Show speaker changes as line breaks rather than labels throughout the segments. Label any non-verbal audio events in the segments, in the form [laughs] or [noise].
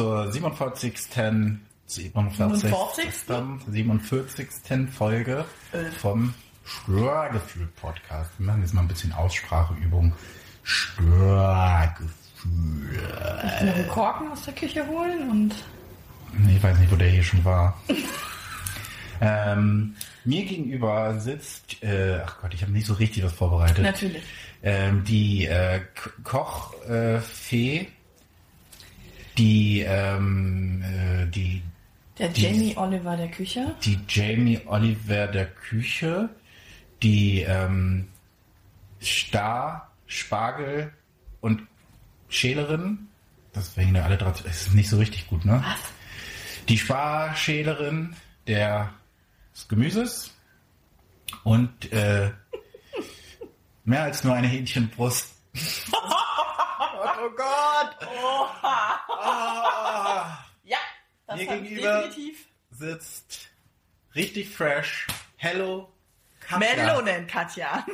zur 47. 47. 47. Folge vom Störgefühl-Podcast. Wir machen jetzt mal ein bisschen Ausspracheübung. Störgefühl.
Ich noch einen Korken aus der Küche holen und.
Ich weiß nicht, wo der hier schon war. [laughs] ähm, mir gegenüber sitzt, äh, ach Gott, ich habe nicht so richtig was vorbereitet.
Natürlich.
Ähm, die äh, Kochfee, äh, die, ähm, äh, die,
Der
Die-
Jamie Oliver der Küche.
die Jamie Oliver der Küche, die ähm, Star, Spargel und Schälerin. Das wären ja alle drei. Das ist nicht so richtig gut, ne?
Was?
Die Sparschälerin der, des Gemüses und äh, [laughs] mehr als nur eine Hähnchenbrust. [laughs] oh Gott! Ah,
Ja, das
Mir gegenüber-
definitiv.
sitzt richtig fresh. Hello. Katja.
Melonen, Katja.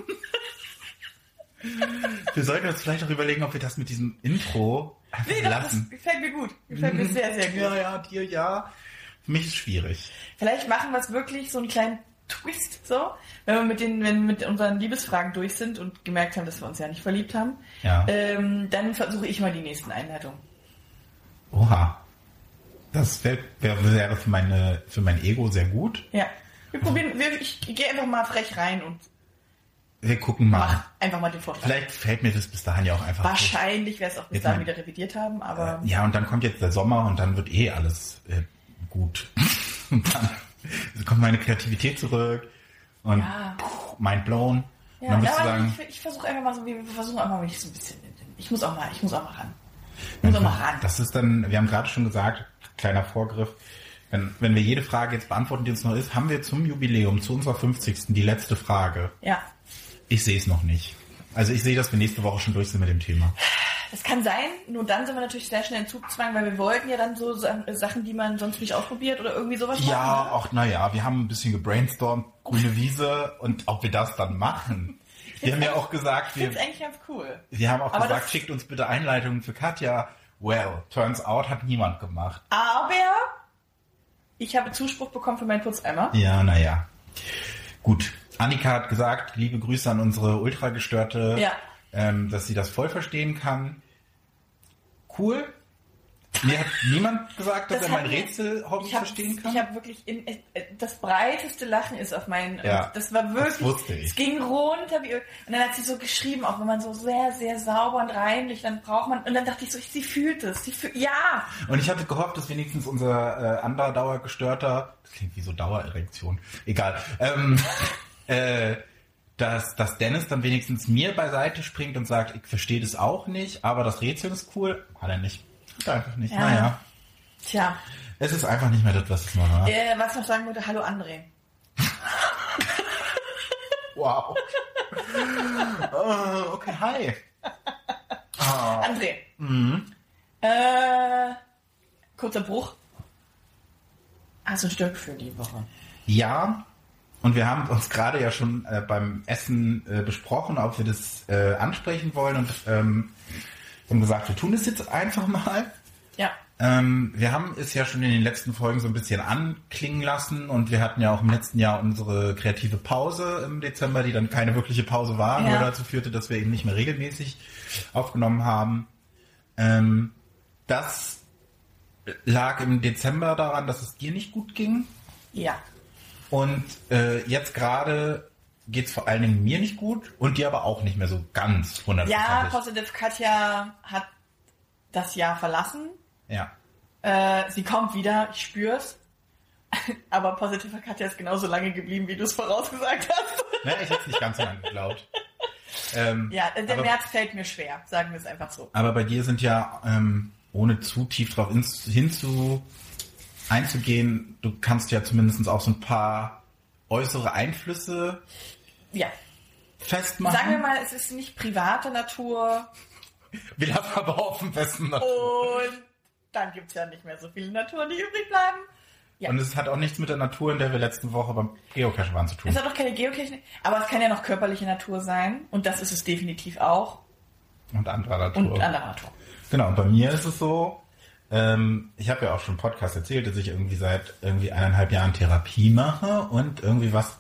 Wir sollten uns vielleicht auch überlegen, ob wir das mit diesem Intro einfach
Nee, das, das
lassen.
gefällt mir gut. Gefällt mir sehr, sehr gut.
Ja, ja, dir ja. Für mich ist es schwierig.
Vielleicht machen wir es wirklich so einen kleinen Twist, so. Wenn wir mit den, wenn wir mit unseren Liebesfragen durch sind und gemerkt haben, dass wir uns ja nicht verliebt haben,
Ja.
ähm, dann versuche ich mal die nächsten Einleitungen.
Oha. Das wäre wär, wäre für, meine, für mein Ego sehr gut.
Ja. Wir probieren, wir, ich gehe einfach mal frech rein und
Wir gucken mal.
mach einfach mal den Vorschlag.
Vielleicht fällt mir das bis dahin ja auch einfach.
Wahrscheinlich werde es auch bis dahin wieder revidiert haben, aber
Ja, und dann kommt jetzt der Sommer und dann wird eh alles äh, gut. [laughs] und dann kommt meine Kreativität zurück und
Ja.
puh, mind blown. und
ja,
dann
ja
sagen,
ich, ich versuche einfach mal so, wir versuchen einfach mal so ein bisschen. Ich muss auch mal, ich muss auch mal ran. Ich muss auch mal ran.
das ist dann, wir haben gerade schon gesagt, kleiner Vorgriff, wenn, wenn wir jede Frage jetzt beantworten, die uns noch ist, haben wir zum Jubiläum, zu unserer 50. die letzte Frage.
Ja.
Ich sehe es noch nicht. Also ich sehe, dass wir nächste Woche schon durch sind mit dem Thema.
Das kann sein, nur dann sind wir natürlich sehr schnell in Zugzwang, weil wir wollten ja dann so Sa- Sachen, die man sonst nicht ausprobiert oder irgendwie sowas
Ja,
machen.
auch naja, wir haben ein bisschen gebrainstormt, grüne Wiese und ob wir das dann machen. Wir haben ja auch gesagt, wir,
eigentlich ganz cool.
wir haben auch
Aber
gesagt, schickt uns bitte Einleitungen für Katja. Well, turns out hat niemand gemacht.
Aber ich habe Zuspruch bekommen für meinen Putzeimer.
Ja, naja. Gut. Annika hat gesagt, liebe Grüße an unsere Ultragestörte,
Ja.
ähm, dass sie das voll verstehen kann. Cool. Mir hat niemand gesagt, dass
Das
er mein
Ich habe
verstehen kann.
ich hab wirklich in, äh, das breiteste Lachen ist auf meinen.
Ja,
das war wirklich.
das.
Es ging runter wie und dann hat sie so geschrieben, auch wenn man so sehr sehr sauber und reinlich, dann braucht man und dann dachte ich so, sie fühlt es, sie fühlt, ja.
Und ich hatte gehofft, dass wenigstens unser äh, anderer Dauergestörter, das klingt wie so Dauererektion, egal, ähm, äh, dass, dass Dennis dann wenigstens mir beiseite springt und sagt, ich verstehe das auch nicht, aber das Rätsel ist cool. Hat er nicht. Hat er einfach nicht.
Ja.
Naja,
Tja,
es ist einfach nicht mehr das, was es mal war.
äh, was ich noch sagen wollte, hallo André. [laughs]
Wow. oh, okay, hi. Ah,
André.
mhm.
Äh, kurzer Bruch. Hast du ein Störgefühl die Woche?
Ja, und wir haben uns gerade ja schon äh, beim Essen äh, besprochen, ob wir das äh, ansprechen wollen und ähm, wir haben gesagt, wir tun es jetzt einfach mal.
Ja.
Ähm, wir haben es ja schon in den letzten Folgen so ein bisschen anklingen lassen und wir hatten ja auch im letzten Jahr unsere kreative Pause im Dezember, die dann keine wirkliche Pause war,
Ja.
nur dazu führte, dass wir eben nicht mehr regelmäßig aufgenommen haben. Ähm, das lag im Dezember daran, dass es dir nicht gut ging.
Ja.
Und äh, jetzt gerade geht's vor allen Dingen mir nicht gut und dir aber auch nicht mehr so ganz
Ja,
hundertprozentig.
Positive Katja hat das Jahr verlassen.
Ja.
Äh, sie kommt wieder, ich spür's. [laughs] Aber Positive Katja ist genauso lange geblieben, wie du es vorausgesagt hast.
Ne, ich hätte nicht ganz so lange geglaubt. Ähm,
Ja, der
aber,
März fällt mir schwer, sagen wir es einfach so.
aber bei dir sind ja, ähm, ohne zu tief drauf hinzu einzugehen, du kannst ja zumindest auch so ein paar äußere Einflüsse
Ja.
festmachen.
Sagen wir mal, es ist nicht private Natur [laughs]
Wir lassen aber auf dem besten
und dann gibt's ja nicht mehr so viele Naturen, die übrig bleiben. Ja.
Und es hat auch nichts mit der Natur, in der wir letzte Woche beim Geocache waren, zu tun.
Es hat auch keine Geotechnik, aber es kann ja noch körperliche Natur sein und das ist es definitiv auch
Und anderer Natur.
und anderer Natur.
Genau, und bei mir ist es so, Ähm, ich habe ja auch schon im Podcast erzählt, dass ich irgendwie seit irgendwie eineinhalb Jahren Therapie mache und irgendwie was.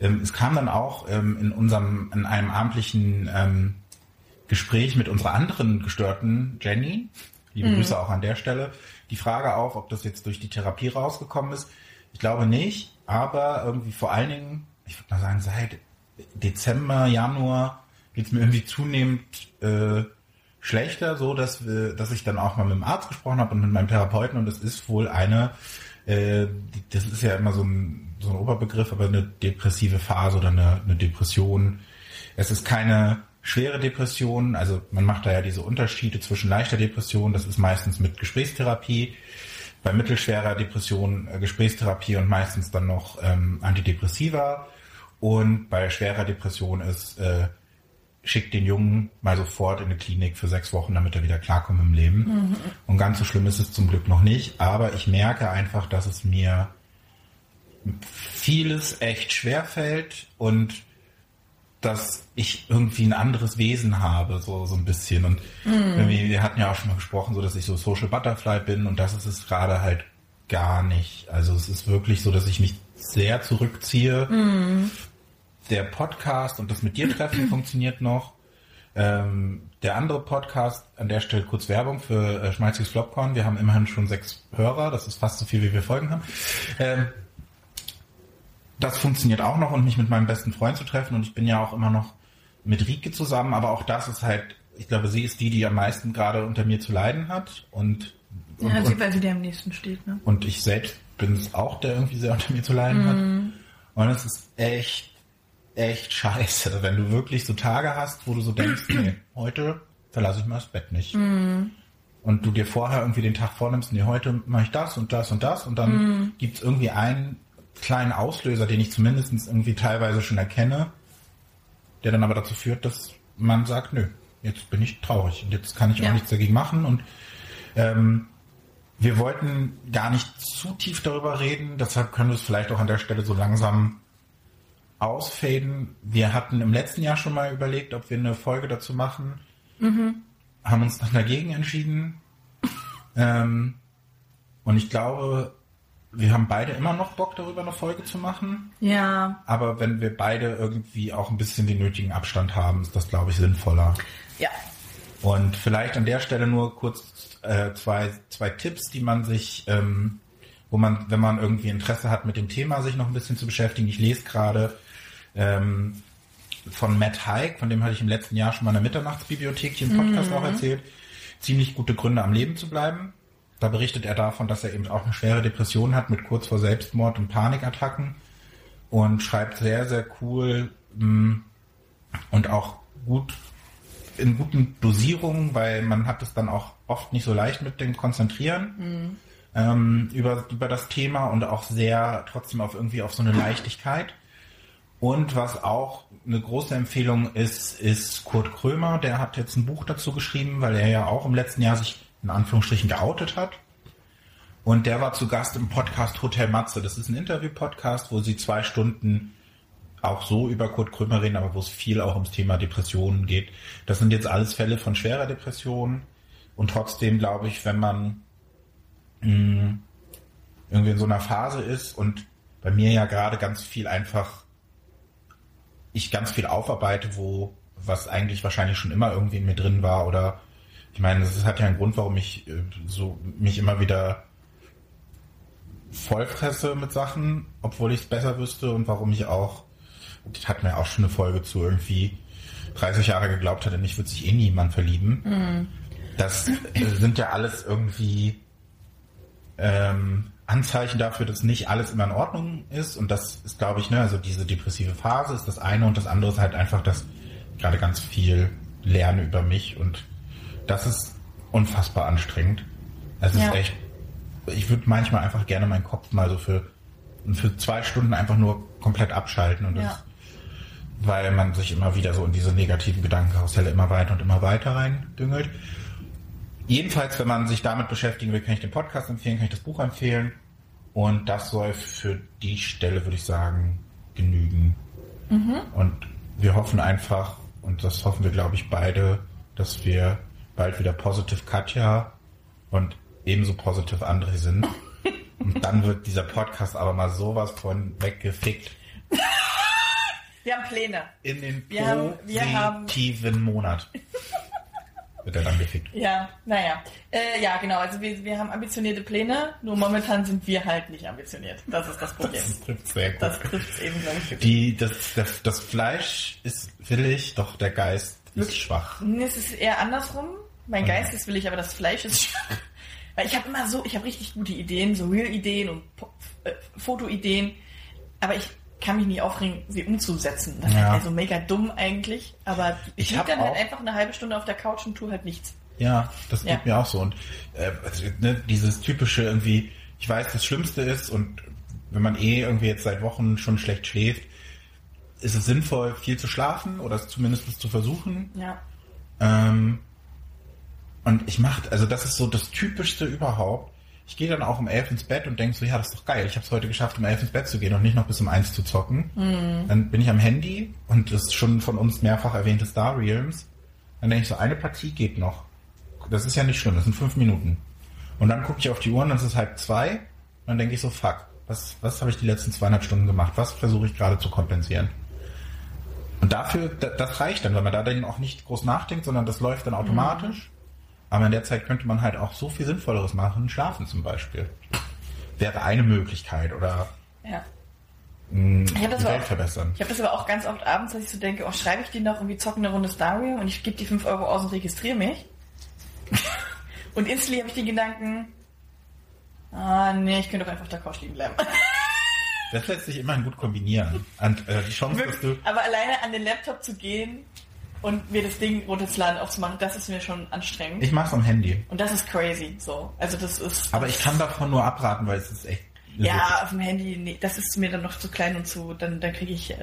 Ähm, es kam dann auch ähm, in unserem, in einem abendlichen ähm, Gespräch mit unserer anderen gestörten Jenny, liebe mhm. Grüße auch an der Stelle, die Frage auf, ob das jetzt durch die Therapie rausgekommen ist. Ich glaube nicht, aber irgendwie vor allen Dingen, ich würde mal sagen, seit Dezember, Januar geht es mir irgendwie zunehmend äh, schlechter, so dass wir, dass ich dann auch mal mit dem Arzt gesprochen habe und mit meinem Therapeuten und es ist wohl eine, äh, das ist ja immer so ein, so ein Oberbegriff, aber eine depressive Phase oder eine, eine Depression. Es ist keine schwere Depression, also man macht da ja diese Unterschiede zwischen leichter Depression, das ist meistens mit Gesprächstherapie, bei mittelschwerer Depression äh, Gesprächstherapie und meistens dann noch ähm, Antidepressiva und bei schwerer Depression ist äh, schickt den Jungen mal sofort in eine Klinik für sechs Wochen, damit er wieder klarkommt im Leben. Mhm. Und ganz so schlimm ist es zum Glück noch nicht. Aber ich merke einfach, dass es mir vieles echt schwer fällt und dass ich irgendwie ein anderes Wesen habe, so, so ein bisschen. Und mhm. wir hatten ja auch schon mal gesprochen, so dass ich so Social Butterfly bin und das ist es gerade halt gar nicht. Also es ist wirklich so, dass ich mich sehr zurückziehe. Mhm der Podcast und das mit dir treffen [clears throat] funktioniert noch. Ähm, der andere Podcast, an der Stelle kurz Werbung für äh, Schmalziges Flopcorn. Wir haben immerhin schon sechs Hörer, das ist fast so viel, wie wir Folgen haben. Ähm, das funktioniert auch noch und mich mit meinem besten Freund zu treffen und ich bin ja auch immer noch mit Rike zusammen, aber auch das ist halt, ich glaube, sie ist die, die am meisten gerade unter mir zu leiden hat und,
und ja, sie, weil sie dir am nächsten steht, ne?
Und ich selbst bin es auch, der irgendwie sehr unter mir zu leiden mhm. hat. Und es ist echt echt scheiße, wenn du wirklich so Tage hast, wo du so denkst, nee, heute verlasse ich mal das Bett nicht. Mm. Und du dir vorher irgendwie den Tag vornimmst, nee, heute mache ich das und das und das und dann mm. gibt es irgendwie einen kleinen Auslöser, den ich zumindest irgendwie teilweise schon erkenne, der dann aber dazu führt, dass man sagt, nö, jetzt bin ich traurig und jetzt kann ich ja. auch nichts dagegen machen und ähm, wir wollten gar nicht zu tief darüber reden, deshalb können wir es vielleicht auch an der Stelle so langsam ausfaden. Wir hatten im letzten Jahr schon mal überlegt, ob wir eine Folge dazu machen. Mhm. Haben uns dann dagegen entschieden. [laughs] ähm, und ich glaube, wir haben beide immer noch Bock darüber eine Folge zu machen.
Ja.
Aber wenn wir beide irgendwie auch ein bisschen den nötigen Abstand haben, ist das, glaube ich, sinnvoller.
Ja.
Und vielleicht an der Stelle nur kurz äh, zwei, zwei Tipps, die man sich, ähm, wo man, wenn man irgendwie Interesse hat, mit dem Thema sich noch ein bisschen zu beschäftigen. Ich lese gerade ähm, von Matt Haig, von dem hatte ich im letzten Jahr schon mal in der Mitternachtsbibliothek hier im Podcast mhm. auch erzählt, ziemlich gute Gründe am Leben zu bleiben. Da berichtet er davon, dass er eben auch eine schwere Depression hat mit kurz vor Selbstmord und Panikattacken und schreibt sehr, sehr cool mh, mm, und auch gut in guten Dosierungen, weil man hat es dann auch oft nicht so leicht mit dem Konzentrieren mhm. ähm, über, über das Thema und auch sehr trotzdem auf irgendwie auf so eine Leichtigkeit. Und was auch eine große Empfehlung ist, ist Kurt Krömer. Der hat jetzt ein Buch dazu geschrieben, weil er ja auch im letzten Jahr sich in Anführungsstrichen geoutet hat. Und der war zu Gast im Podcast Hotel Matze. Das ist ein Interview-Podcast, wo sie zwei Stunden auch so über Kurt Krömer reden, aber wo es viel auch ums Thema Depressionen geht. Das sind jetzt alles Fälle von schwerer Depression. Und trotzdem glaube ich, wenn man mh, hm, irgendwie in so einer Phase ist und bei mir ja gerade ganz viel einfach ich ganz viel aufarbeite, wo was eigentlich wahrscheinlich schon immer irgendwie in mir drin war oder ich meine, das hat ja einen Grund, warum ich äh, so mich immer wieder vollfresse mit Sachen, obwohl ich es besser wüsste und warum ich auch, das hat mir auch schon eine Folge zu irgendwie 30 Jahre geglaubt hatte, mich wird sich eh niemand verlieben. Mhm. Das äh, sind ja alles irgendwie ähm, Anzeichen dafür, dass nicht alles immer in Ordnung ist. Und das ist, glaube ich, ne, also diese depressive Phase ist das eine und das andere ist halt einfach, dass ich gerade ganz viel lerne über mich und das ist unfassbar anstrengend. Es ja. ist echt, ich würde manchmal einfach gerne meinen Kopf mal so für, für zwei Stunden einfach nur komplett abschalten und das, ja. weil man sich immer wieder so in diese negativen Gedankenkarusselle immer weiter und immer weiter reindüngelt. Jedenfalls, wenn man sich damit beschäftigen will, kann ich den Podcast empfehlen, kann ich das Buch empfehlen. Und das soll für die Stelle, würde ich sagen, genügen. Mhm. Und wir hoffen einfach, und das hoffen wir, glaube ich, beide, dass wir bald wieder Positive Katja und ebenso positiv andere sind. [laughs] Und dann wird dieser Podcast aber mal sowas von weggefickt.
Wir haben Pläne.
In den
Wir haben- wir haben-
positiven Monat. [laughs] Wird er dann gefickt.
Ja, naja. Äh, ja, genau. Also wir, wir haben ambitionierte Pläne, nur momentan sind wir halt nicht ambitioniert. Das ist das Problem.
Das trifft sehr gut.
Das trifft es eben, glaube ich.
Die, das, das, das Fleisch ist willig, doch der Geist ist
Wirklich?
schwach.
Nee, Es ist eher andersrum. Mein Geist ist willig, aber das Fleisch ist schwach. Weil ich habe immer so, ich habe richtig gute Ideen, so Real-Ideen und äh, Foto-Ideen, aber ich kann mich nicht aufregen, sie umzusetzen. Das ist
Ja.
halt also mega dumm eigentlich, aber ich,
Ich
lieg
hab
dann halt einfach eine halbe Stunde auf der Couch und tue halt nichts.
Ja, das
Ja.
geht mir auch so. Und äh, also, ne, dieses typische irgendwie, ich weiß, das Schlimmste ist und wenn man eh irgendwie jetzt seit Wochen schon schlecht schläft, ist es sinnvoll, viel zu schlafen oder es zumindest zu versuchen.
Ja.
Ähm, und ich mache, also das ist so das Typischste überhaupt. Ich gehe dann auch um elf ins Bett und denke so, ja, das ist doch geil. Ich habe es heute geschafft, um elf ins Bett zu gehen und nicht noch bis um eins zu zocken. Dann bin ich am Handy und das ist schon von uns mehrfach erwähnte Star Realms. Dann denke ich so, eine Partie geht noch. Das ist ja nicht schlimm, das sind fünf Minuten. Und dann gucke ich auf die Uhr und es ist halb zwei. Und dann denke ich so, fuck, was, was habe ich die letzten zweieinhalb Stunden gemacht? Was versuche ich gerade zu kompensieren? Und dafür, da- das reicht dann, weil man da dann auch nicht groß nachdenkt, sondern das läuft dann automatisch. Aber in der Zeit könnte man halt auch so viel Sinnvolleres machen, schlafen zum Beispiel. Wäre eine Möglichkeit oder
Ja.
mh,
das
die Welt
auch-
verbessern.
Ich habe das aber auch ganz oft abends, dass ich so denke, oh, schreibe ich die noch irgendwie zocken eine Runde Star Realm und ich gebe die 5 Euro aus und registriere mich. [laughs] und instantly habe ich den Gedanken, ah nee, ich könnte doch einfach auf der Couch liegen bleiben.
Das lässt sich immerhin gut kombinieren. Und äh, die Chance, dass du.
Aber alleine an den Laptop zu gehen und mir das Ding runterzuladen, aufzumachen, das ist mir schon anstrengend.
Ich mach's am Handy.
und das ist crazy, so. Also das ist...
Aber ich kann davon nur abraten, weil es ist echt.
Ja, auf dem Handy, nee, das ist mir dann noch zu klein und zu, dann, dann kriege ich, äh,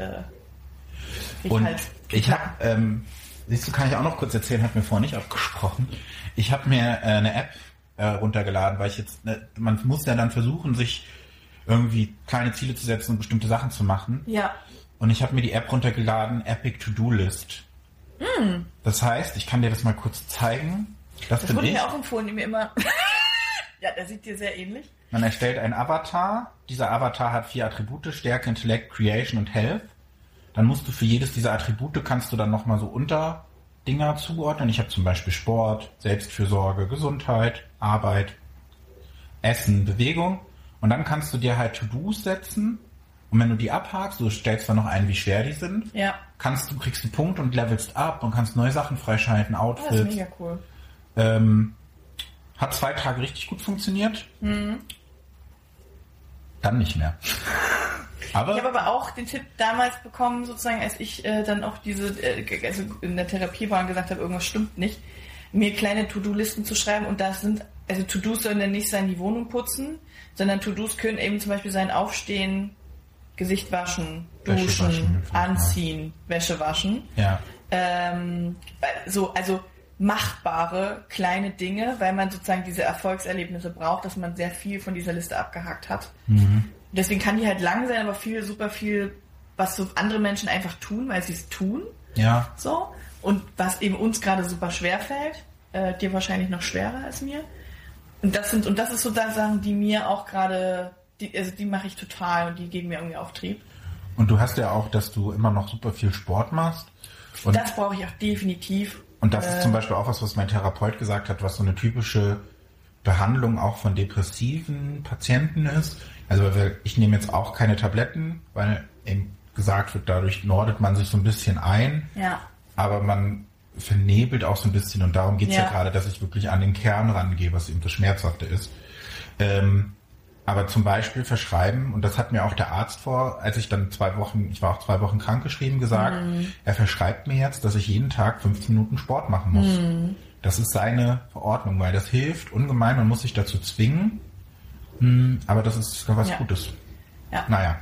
krieg ich
Und
halt...
ich habe, ähm, siehst du, kann ich auch noch kurz erzählen, hat mir vorher nicht abgesprochen. Ich habe mir äh, eine App äh, runtergeladen, weil ich jetzt, ne, man muss ja dann versuchen, sich irgendwie kleine Ziele zu setzen und bestimmte Sachen zu machen.
Ja,
Und ich habe mir die App runtergeladen, Epic To-Do List. Das heißt, ich kann dir das mal kurz zeigen. Das,
das wurde
ich.
mir auch empfohlen, mir immer... [laughs] ja, der sieht dir sehr ähnlich.
Man erstellt einen Avatar. Dieser Avatar hat vier Attribute, Stärke, Intellekt, Creation und Health. Dann musst du für jedes dieser Attribute kannst du dann nochmal so Unterdinger zuordnen. Ich habe zum Beispiel Sport, Selbstfürsorge, Gesundheit, Arbeit, Essen, Bewegung. Und dann kannst du dir halt To-Dos setzen. Und wenn du die abhakst, du stellst dann noch ein, wie schwer die sind,
Ja,
kannst du, kriegst du Punkte und levelst ab und kannst neue Sachen freischalten,
Ah, das ist
Outfits.
mega cool.
Ähm, hat zwei Tage richtig gut funktioniert.
Mhm.
Dann nicht mehr. [laughs] Aber
Ich habe aber auch den Tipp damals bekommen, sozusagen, als ich äh, dann auch diese, äh, also in der Therapie war und gesagt habe, irgendwas stimmt nicht, mir kleine To-Do-Listen zu schreiben und das sind, also To-Dos sollen dann nicht sein, die Wohnung putzen, sondern To-Dos können eben zum Beispiel sein, aufstehen, Gesicht waschen,
Wäsche
duschen,
waschen, vielleicht mal.
anziehen, Wäsche waschen.
ja,
ähm, so, also machbare kleine Dinge, weil man sozusagen diese Erfolgserlebnisse braucht, dass man sehr viel von dieser Liste abgehakt hat. Deswegen kann die halt lang sein, aber viel, super viel, was so andere Menschen einfach tun, weil sie es tun.
ja,
So. Und was eben uns gerade super schwer fällt, äh, dir wahrscheinlich noch schwerer als mir. Und das sind, und das ist sozusagen, die mir auch gerade, die, also die mache ich total und die geben mir irgendwie Auftrieb.
Und du hast ja auch, dass du immer noch super viel Sport machst. Und
das brauche ich auch definitiv.
Und das
Äh,
ist zum Beispiel auch was, was mein Therapeut gesagt hat, was so eine typische Behandlung auch von depressiven Patienten ist. Also ich nehme jetzt auch keine Tabletten, weil eben gesagt wird, dadurch nordet man sich so ein bisschen ein,
Ja.
aber man vernebelt auch so ein bisschen und darum geht's ja.
Ja.
gerade, dass ich wirklich an den Kern rangehe, was eben das Schmerzhafte ist. Ähm, aber zum Beispiel verschreiben, und das hat mir auch der Arzt vor, als ich dann zwei Wochen, ich war auch zwei Wochen krankgeschrieben, gesagt, er verschreibt mir jetzt, dass ich jeden Tag 15 Minuten Sport machen muss. Das ist seine Verordnung, weil das hilft ungemein, man muss sich dazu zwingen. Hm, Aber das ist was
Ja.
Gutes.
Ja.
Naja.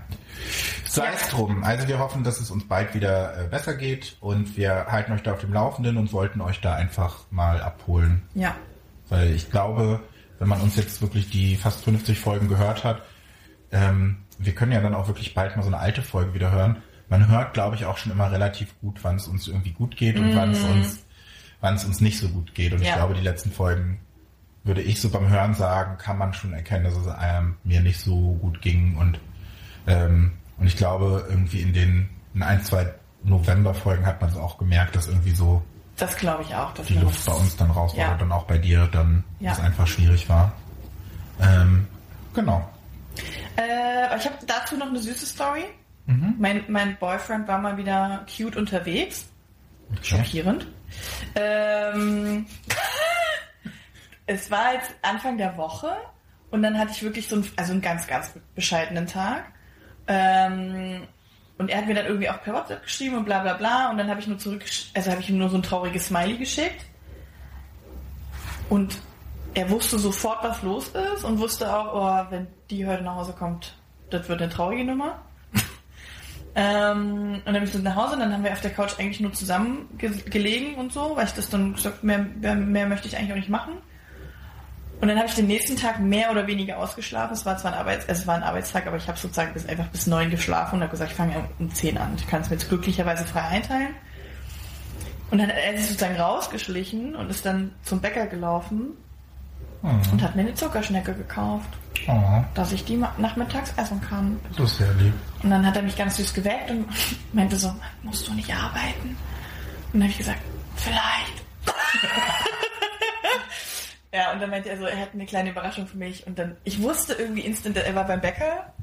Sei es drum. Also wir hoffen, dass es uns bald wieder äh, besser geht und wir halten euch da auf dem Laufenden und wollten euch da einfach mal abholen.
Ja.
Weil ich glaube, wenn man uns jetzt wirklich die fast 50 Folgen gehört hat, ähm, wir können ja dann auch wirklich bald mal so eine alte Folge wieder hören. Man hört, glaube ich, auch schon immer relativ gut, wann es uns irgendwie gut geht und wann es uns, wann es uns nicht so gut geht. Und ich
Ja.
glaube, die letzten Folgen würde ich so beim Hören sagen, kann man schon erkennen, dass es einem mir nicht so gut ging und ähm, und ich glaube irgendwie in den in ein zwei November-Folgen hat man es auch gemerkt, dass irgendwie so
Das glaube ich auch. Dass
die Luft bei uns dann raus war
Ja.
und dann auch bei dir dann
Ja.
es einfach schwierig war. Ähm, genau.
Äh, ich habe dazu noch eine süße Story. Mein, mein Boyfriend war mal wieder cute unterwegs. Schockierend. Ähm, [laughs] es war jetzt Anfang der Woche und dann hatte ich wirklich so einen, also einen ganz, ganz bescheidenen Tag. Ähm, und er hat mir dann irgendwie auch per WhatsApp geschrieben und bla bla bla und dann habe ich nur zurück, also habe ich ihm nur so ein trauriges Smiley geschickt. Und er wusste sofort, was los ist und wusste auch, oh, wenn die heute nach Hause kommt, das wird eine traurige Nummer. [laughs] ähm, und dann bin ich so nach Hause und dann haben wir auf der Couch eigentlich nur zusammen ge gelegen und so, weil ich das dann gesagt mehr, mehr, mehr möchte ich eigentlich auch nicht machen. Und dann habe ich den nächsten Tag mehr oder weniger ausgeschlafen. Es war zwar ein Arbeits, es war ein Arbeitstag, aber ich habe sozusagen bis einfach bis neun geschlafen und habe gesagt, ich fange um zehn an. Ich kann es mir jetzt glücklicherweise frei einteilen. Und dann hat er sich sozusagen rausgeschlichen und ist dann zum Bäcker gelaufen und hat mir eine Zuckerschnecke gekauft,
Oh,
dass ich die nachmittags essen kann.
das ist sehr lieb.
Und dann hat er mich ganz süß geweckt und [laughs] meinte so, musst du nicht arbeiten? Und dann habe ich gesagt, vielleicht. [laughs] ja, und dann meinte er so, er hat eine kleine Überraschung für mich. Und dann, ich wusste irgendwie instant, er war beim Bäcker.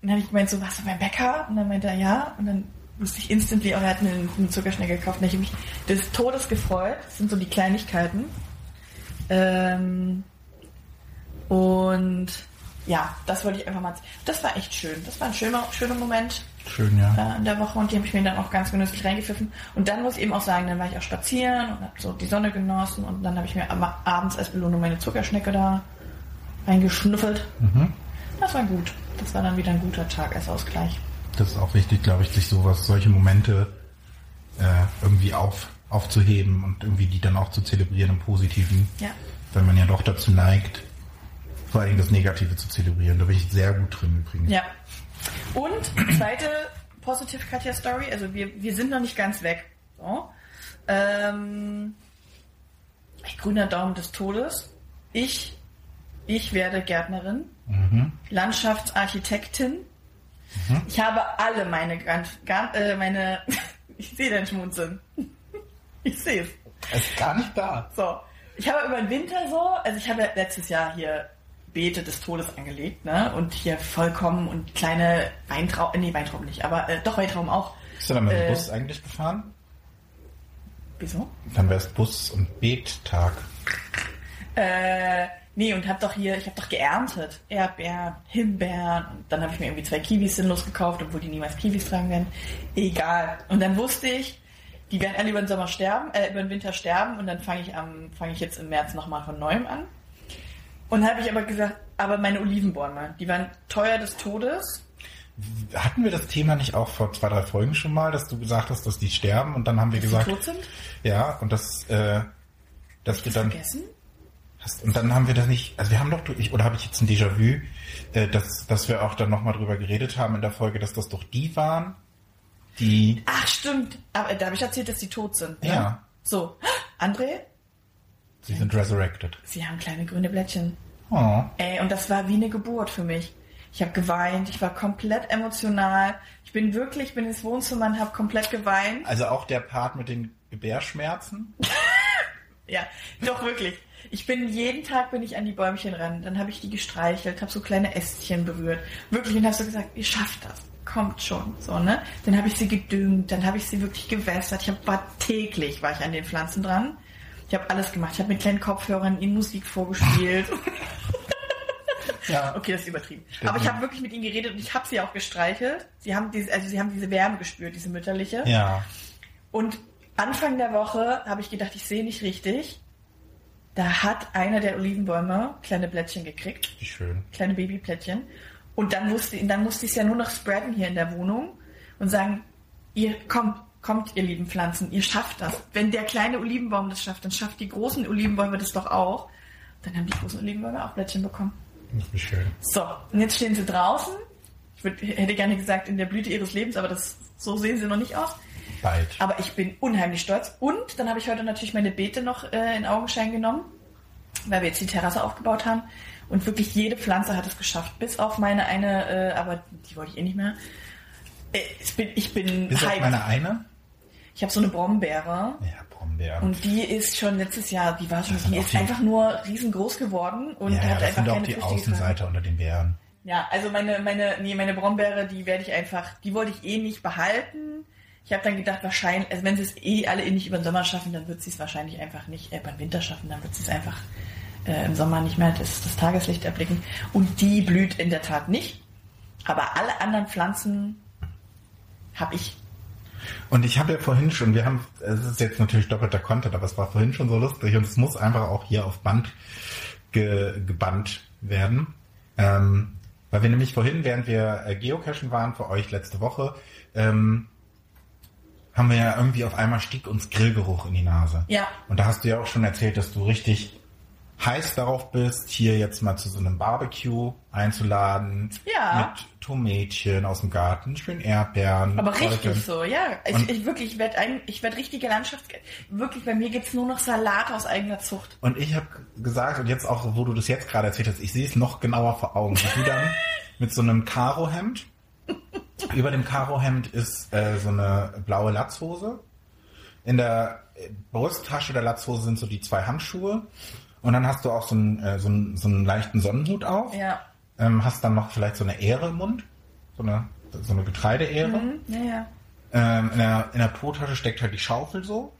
Und dann habe ich gemeint, so, warst du beim Bäcker? Und dann meinte er, ja. Und dann wusste ich instantly, oh, er hat mir eine Zuckerschnecke gekauft. Und dann habe ich mich des Todes gefreut. Das sind so die Kleinigkeiten. Ähm, und ja, das wollte ich einfach mal. Das war echt schön. Das war ein schöner, schöner Moment
Schön, ja.
äh, in der Woche und die habe ich mir dann auch ganz genüsslich reingepfiffen. Und dann muss ich eben auch sagen, dann war ich auch spazieren und habe so die Sonne genossen und dann habe ich mir ab- abends als Belohnung meine Zuckerschnecke da reingeschnüffelt. Das war gut. Das war dann wieder ein guter Tag als Ausgleich.
Das ist auch wichtig, glaube ich, sich sowas, solche Momente äh, irgendwie auf, aufzuheben und irgendwie die dann auch zu zelebrieren im Positiven.
Ja.
Wenn man ja doch dazu neigt, vor allem das Negative zu zelebrieren. Da bin ich sehr gut drin übrigens.
Ja. Und zweite Positive Katja Story, also wir, wir sind noch nicht ganz weg. So. Ähm, grüner Daumen des Todes. Ich, ich werde Gärtnerin, Landschaftsarchitektin. Ich habe alle meine, gar, äh, meine, [laughs] ich sehe dein Schmunzeln. [laughs] Ich sehe es.
Er ist gar nicht da.
So, ich habe über den Winter so, also ich habe ja letztes Jahr hier Beete des Todes angelegt, ne? Und hier vollkommen und kleine Weintrauben, nee, Weintrauben nicht, aber äh, doch Weintrauben auch.
Bist du dann mit dem
Äh,
Bus eigentlich gefahren?
Wieso?
Dann wäre es Bus- und Beettag.
Äh, nee, und hab doch hier, ich habe doch geerntet. Erdbeeren, Himbeeren. Und dann habe ich mir irgendwie zwei Kiwis sinnlos gekauft, obwohl die niemals Kiwis tragen werden. Egal. Und dann wusste ich, die werden alle über den Sommer sterben, äh, über den Winter sterben und dann fange ich am, fange ich jetzt im März nochmal von neuem an. Und habe ich aber gesagt, aber meine Olivenbäume, die waren teuer des Todes.
Hatten wir das Thema nicht auch vor zwei, drei Folgen schon mal, dass du gesagt hast, dass die sterben und dann haben wir
Dass
gesagt,
die tot sind?
ja, und das, äh, dass du dann
Vergessen?
hast, und dann haben wir das nicht, also wir haben doch, ich, oder habe ich jetzt ein Déjà-vu, äh, dass, dass wir auch dann nochmal drüber geredet haben in der Folge, dass das doch die waren, die,
Ach, stimmt. Aber da habe ich erzählt, dass die tot sind. Ne?
Ja.
So, André,
sie sind resurrected.
sie haben kleine grüne Blättchen.
Oh,
Ey, und das war wie eine Geburt für mich. Ich habe geweint, ich war komplett emotional. Ich bin wirklich, bin ins Wohnzimmer und habe komplett geweint.
also auch der Part mit den Gebärschmerzen? [laughs]
Ja, doch wirklich. Ich bin jeden Tag bin ich an die Bäumchen ran, dann habe ich die gestreichelt, habe so kleine Ästchen berührt, wirklich und habe so gesagt, ihr schafft das, kommt schon, so ne. Dann habe ich sie gedüngt, dann habe ich sie wirklich gewässert. Ich hab, war täglich war ich an den Pflanzen dran. Ich habe alles gemacht. Ich habe mit kleinen Kopfhörern ihnen Musik vorgespielt. [laughs]
Ja.
Okay, das ist übertrieben.
Stimmt.
Aber ich habe wirklich mit ihnen geredet und ich habe sie auch gestreichelt. Sie haben diese, also sie haben diese Wärme gespürt, diese mütterliche.
Ja.
Und Anfang der Woche habe ich gedacht, ich sehe nicht richtig. Da hat einer der Olivenbäume kleine Blättchen gekriegt,
Wie schön.
kleine Babyplättchen. Und dann musste, dann musste ich es ja nur noch spreaden hier in der Wohnung und sagen, ihr kommt, kommt, ihr lieben Pflanzen, ihr schafft das. Wenn der kleine Olivenbaum das schafft, dann schafft die großen Olivenbäume das doch auch. Dann haben die großen Olivenbäume auch Blättchen bekommen.
Wie schön.
So, und jetzt stehen sie draußen. Ich würd, hätte gerne gesagt, in der Blüte ihres Lebens, aber das, so sehen sie noch nicht aus.
Bald.
Aber ich bin unheimlich stolz. Und dann habe ich heute natürlich meine Beete noch äh, in Augenschein genommen. weil wir jetzt die Terrasse aufgebaut haben. Und wirklich jede Pflanze hat es geschafft, bis auf meine eine, äh, aber die wollte ich eh nicht mehr. Äh, ich bin, ich bin
Bis auf
hyped.
meine eine?
Ich habe so eine Brombeere.
Ja, Brombeeren.
Und die ist schon letztes Jahr, die war schon, die ist
die-
einfach nur riesengroß geworden und
ja, ja,
hat
das
einfach
sind auch die
Früchte
unter den Beeren.
Ja, also meine, meine, nee, meine Brombeere, die werde ich einfach, die wollte ich eh nicht behalten. Ich habe dann gedacht, wahrscheinlich, also wenn sie es eh alle eh nicht über den Sommer schaffen, dann wird sie es wahrscheinlich einfach nicht, äh, beim Winter schaffen, dann wird sie es einfach äh, im Sommer nicht mehr das, das Tageslicht erblicken. Und die blüht in der Tat nicht. Aber alle anderen Pflanzen habe ich.
Und ich habe ja vorhin schon, wir haben, es ist jetzt natürlich doppelter Content, aber es war vorhin schon so lustig und es muss einfach auch hier auf Band ge, gebannt werden. Ähm, weil wir nämlich vorhin, während wir äh, Geocachen waren für euch letzte Woche, ähm, haben wir ja irgendwie auf einmal stieg uns Grillgeruch in die Nase.
Ja.
Und da hast du ja auch schon erzählt, dass du richtig heiß darauf bist, hier jetzt mal zu so einem Barbecue einzuladen.
Ja.
Mit Tomätchen aus dem Garten, schön Erdbeeren.
Aber richtig
Kräutern.
so, ja. Ich,
Und-
ich wirklich, ich werde ein, ich werde richtige Landschafts... Wirklich, bei mir gibt's nur noch Salat aus eigener Zucht.
Und ich habe gesagt, und jetzt auch, wo du das jetzt gerade erzählt hast, ich sehe es noch genauer vor Augen. Wie du dann [laughs] mit so einem Karohemd, über dem Karohemd ist äh, so eine blaue Latzhose. In der Brusttasche der Latzhose sind so die zwei Handschuhe. Und dann hast du auch so einen, äh, so einen, so einen leichten Sonnenhut auf.
Ja.
Ähm, hast dann noch vielleicht so eine Ähre im Mund. So eine, so eine Getreideähre.
Mhm, ja, ja.
Ähm, in, der, in der Po-Tasche steckt halt die Schaufel so.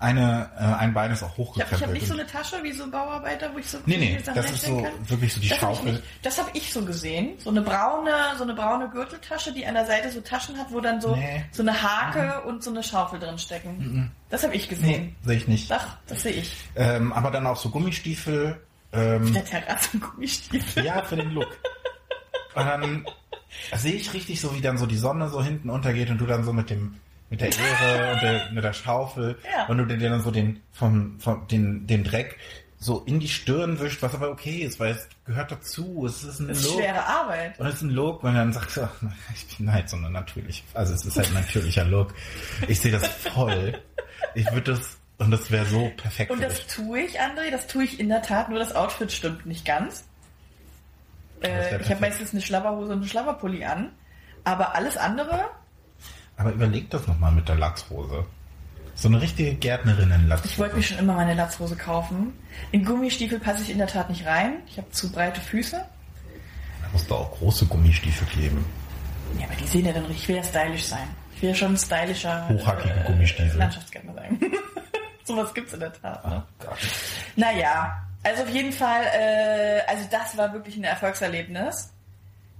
Eine, äh, ein Bein ist auch
Ich habe
hochgekrempelt.
ich hab nicht so eine Tasche wie so Bauarbeiter, wo ich so
Nee, nee,
Sachen
das ist so
kann.
wirklich so die
das
Schaufel.
Das habe ich so gesehen. So eine braune, so eine braune Gürteltasche, die an der Seite so Taschen hat, wo dann so,
Nee.
so eine Hake und so eine Schaufel drin stecken. Das habe ich gesehen.
Nee, sehe ich nicht.
Doch, das sehe ich.
Ähm, aber dann auch so Gummistiefel. Ähm,
Der Terrasse Gummistiefel.
ja, für den Look. Und dann sehe ich richtig so, wie dann so die Sonne so hinten untergeht und du dann so mit dem mit der Ähre und der, mit der Schaufel
Ja.
und du dir dann so den vom, vom den, den Dreck so in die Stirn wischt, was aber okay ist, weil es gehört dazu. Es ist ein
Das ist
Look.
schwere Arbeit.
Und es ist ein Look, und dann sagst du, ach, ich bin halt so eine natürliche, also es ist halt ein natürlicher Look. Ich sehe das voll. Ich würde das, und das wäre so perfekt
Und das tue ich, André, das tue ich in der Tat, nur das Outfit stimmt nicht ganz. Äh, ich habe meistens eine Schlabberhose und einen Schlabberpulli an. Aber alles andere,
Aber überleg das nochmal mit der Latzhose. So eine richtige Gärtnerinnen-Latzhose.
ich wollte mir schon immer meine Latzhose kaufen. In Gummistiefel passe ich in der Tat nicht rein. Ich habe zu breite Füße.
Da musst du auch große Gummistiefel kleben.
Ja, aber die sehen ja dann richtig, ich will ja stylisch sein. Ich will ja schon ein stylischer
Hochhackige Gummistiefel.
Landschaftsgärtner sein. [laughs] Sowas gibt's in der Tat.
Oh? Gott.
Naja, also auf jeden Fall, äh, also das war wirklich ein Erfolgserlebnis,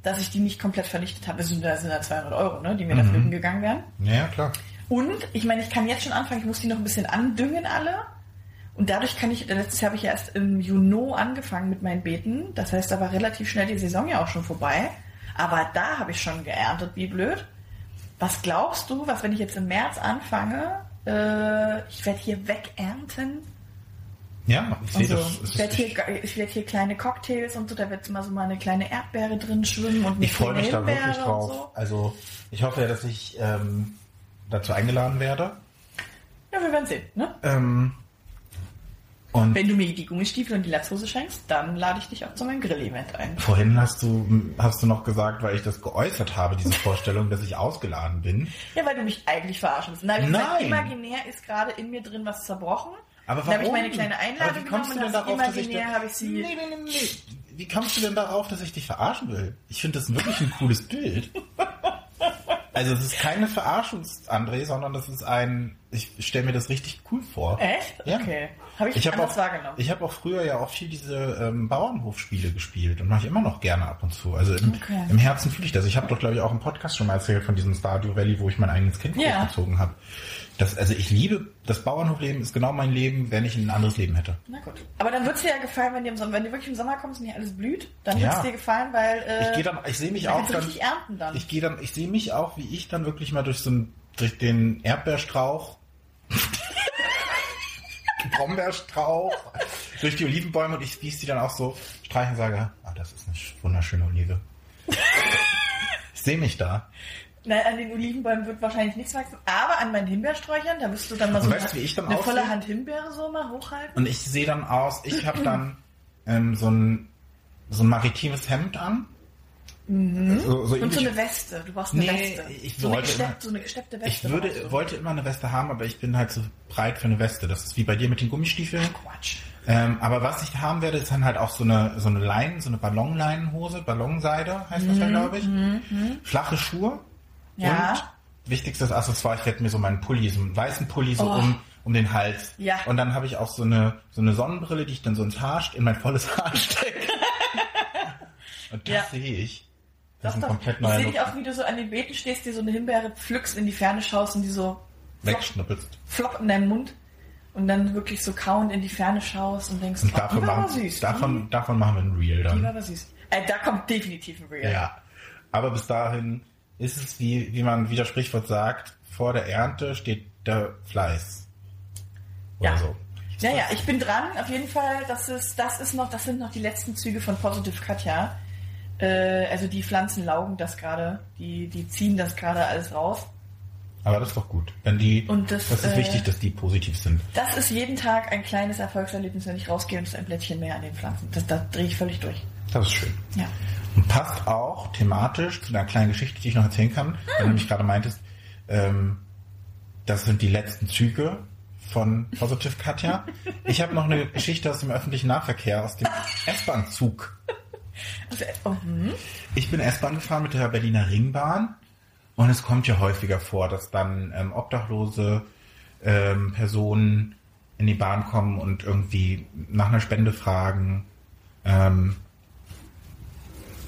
dass ich die nicht komplett vernichtet habe. Das sind, das sind ja 200 Euro, ne, die mir da
Mhm.
flöten gegangen wären.
Ja, klar.
Und ich meine, ich kann jetzt schon anfangen, ich muss die noch ein bisschen andüngen alle. Und dadurch kann ich, letztes Jahr habe ich ja erst im Juni angefangen mit meinen Beeten. Das heißt, da war relativ schnell die Saison ja auch schon vorbei. Aber da habe ich schon geerntet, wie blöd. Was glaubst du, was wenn ich jetzt im März anfange, äh, ich werde hier wegernten?
Ja, ich sehe
Also,
das.
Ich werde hier,
ich
werd hier kleine Cocktails und so, da wird mal so mal eine kleine Erdbeere drin schwimmen und
ich freue mich da wirklich drauf. Also, ich hoffe ja, dass ich ähm, dazu eingeladen werde.
Ja, wir werden sehen. Ne?
Ähm, und
Wenn du mir die Gummistiefel und die Latzhose schenkst, dann lade ich dich auch zu meinem Grill-Event ein.
vorhin hast du, hast du noch gesagt, weil ich das geäußert habe, diese [laughs] Vorstellung, dass ich ausgeladen bin.
Ja, weil du mich eigentlich verarschen willst. Nein, ich gesagt,
Nein.
imaginär ist gerade in mir drin was zerbrochen.
Aber
Dann habe ich
warum?
meine kleine
Aber
Einladung
wie kommst
genommen
du denn darauf, dass ich da-
habe ich sie...
Nee, nee, nee, nee. Wie kommst du denn darauf, dass ich dich verarschen will? Ich finde das wirklich ein cooles Bild. [laughs] Also es ist keine Verarschung, André, sondern das ist ein, ich stelle mir das richtig cool vor.
Echt?
Ja.
Okay. Habe ich,
Ich habe
anders
auch,
wahrgenommen.
ich habe auch früher ja auch viel diese ähm, Bauernhofspiele gespielt und mache ich immer noch gerne ab und zu. Also im,
Okay.
im Herzen fühle ich das. Ich habe doch glaube ich auch im Podcast schon mal erzählt von diesem Stardew Valley, wo ich mein eigenes Kind
Ja.
großgezogen habe. Das, also ich liebe das Bauernhofleben, ist genau mein Leben, wenn ich ein anderes Leben hätte.
Na gut. Aber dann wird es dir ja gefallen, wenn, dir im Sommer, wenn du wirklich im Sommer kommst und hier alles blüht, dann
Ja.
wird es dir gefallen, weil äh,
Ich gehe dann, ich sehe mich auch dann,
ernten dann.
ich gehe dann, ich sehe mich auch, wie ich dann wirklich mal durch so einen, durch den Erdbeerstrauch, [laughs] Brombeerstrauch, durch die Olivenbäume und ich spieße die dann auch so streichen und sage, ah, das ist eine wunderschöne Olive. Ich sehe mich da.
Nein, an den Olivenbäumen wird wahrscheinlich nichts wachsen, aber an meinen Himbeersträuchern, da wirst du dann mal so
weißt ich dann
eine volle? Hand Himbeere so mal hochhalten.
Und ich sehe dann aus, ich habe dann ähm, so, ein, so ein maritimes Hemd an. So, so
Mhm. Und so eine Weste. Du brauchst eine
Nee,
Weste.
ich
so, eine
wollte
gestepp,
immer-
so eine gesteppte
ich
Weste.
würde,
brauchst du.
wollte immer eine Weste haben, aber ich bin halt zu breit für eine Weste. Das ist wie bei dir mit den Gummistiefeln.
Quatsch.
Ähm, aber was ich haben werde, ist dann halt auch so eine, so eine Leinen, so eine Ballonleinenhose, Ballonseide heißt das ja, glaube ich. Flache Schuhe.
Mhm, Ja.
Und wichtigstes Accessoire, ich werde mir so meinen Pulli, so einen weißen Pulli so
Oh.
um, um den Hals.
Ja.
Und dann habe ich auch so eine, so eine Sonnenbrille, die ich dann so ins Haar, in mein volles Haar stecke. [laughs] Und das
Ja.
sehe ich. Das
Doch,
ist ein
doch.
komplett
Ich
neuer
sehe dich auch, wie du so an den Beeten stehst, dir so eine Himbeere pflückst, in die Ferne schaust und die so
wegschnippelst.
flop in deinem Mund und dann wirklich so kauend in die Ferne schaust und denkst,
Und
oh,
davon, machen,
süß.
davon, davon machen wir ein Reel
die, die
dann.
war aber süß. Äh, da kommt definitiv ein Real.
Ja. Aber bis dahin ist es, wie, wie man wieder Sprichwort sagt, vor der Ernte steht der Fleiß. Oder
Ja.
so.
Ja, ja, ich bin dran. Auf jeden Fall, das ist, das ist noch, das sind noch die letzten Züge von Positive Katja. Äh, also die Pflanzen laugen das gerade, die, die ziehen das gerade alles raus.
Aber das ist doch gut. Wenn die,
Und das,
ist
äh,
wichtig, dass die positiv sind.
Das ist jeden Tag ein kleines Erfolgserlebnis, wenn ich rausgehe und es ist ein Blättchen mehr an den Pflanzen. Das, da drehe ich völlig durch.
Das ist schön.
Ja.
Und passt auch thematisch zu einer kleinen Geschichte, die ich noch erzählen kann, weil du nämlich gerade meintest, ähm, das sind die letzten Züge von Positive Katja. Ich habe noch eine Geschichte aus dem öffentlichen Nahverkehr, aus dem S-Bahn-Zug.
Also, oh, hm.
Ich bin S-Bahn gefahren mit der Berliner Ringbahn und es kommt ja häufiger vor, dass dann ähm, obdachlose ähm, Personen in die Bahn kommen und irgendwie nach einer Spende fragen. Ähm,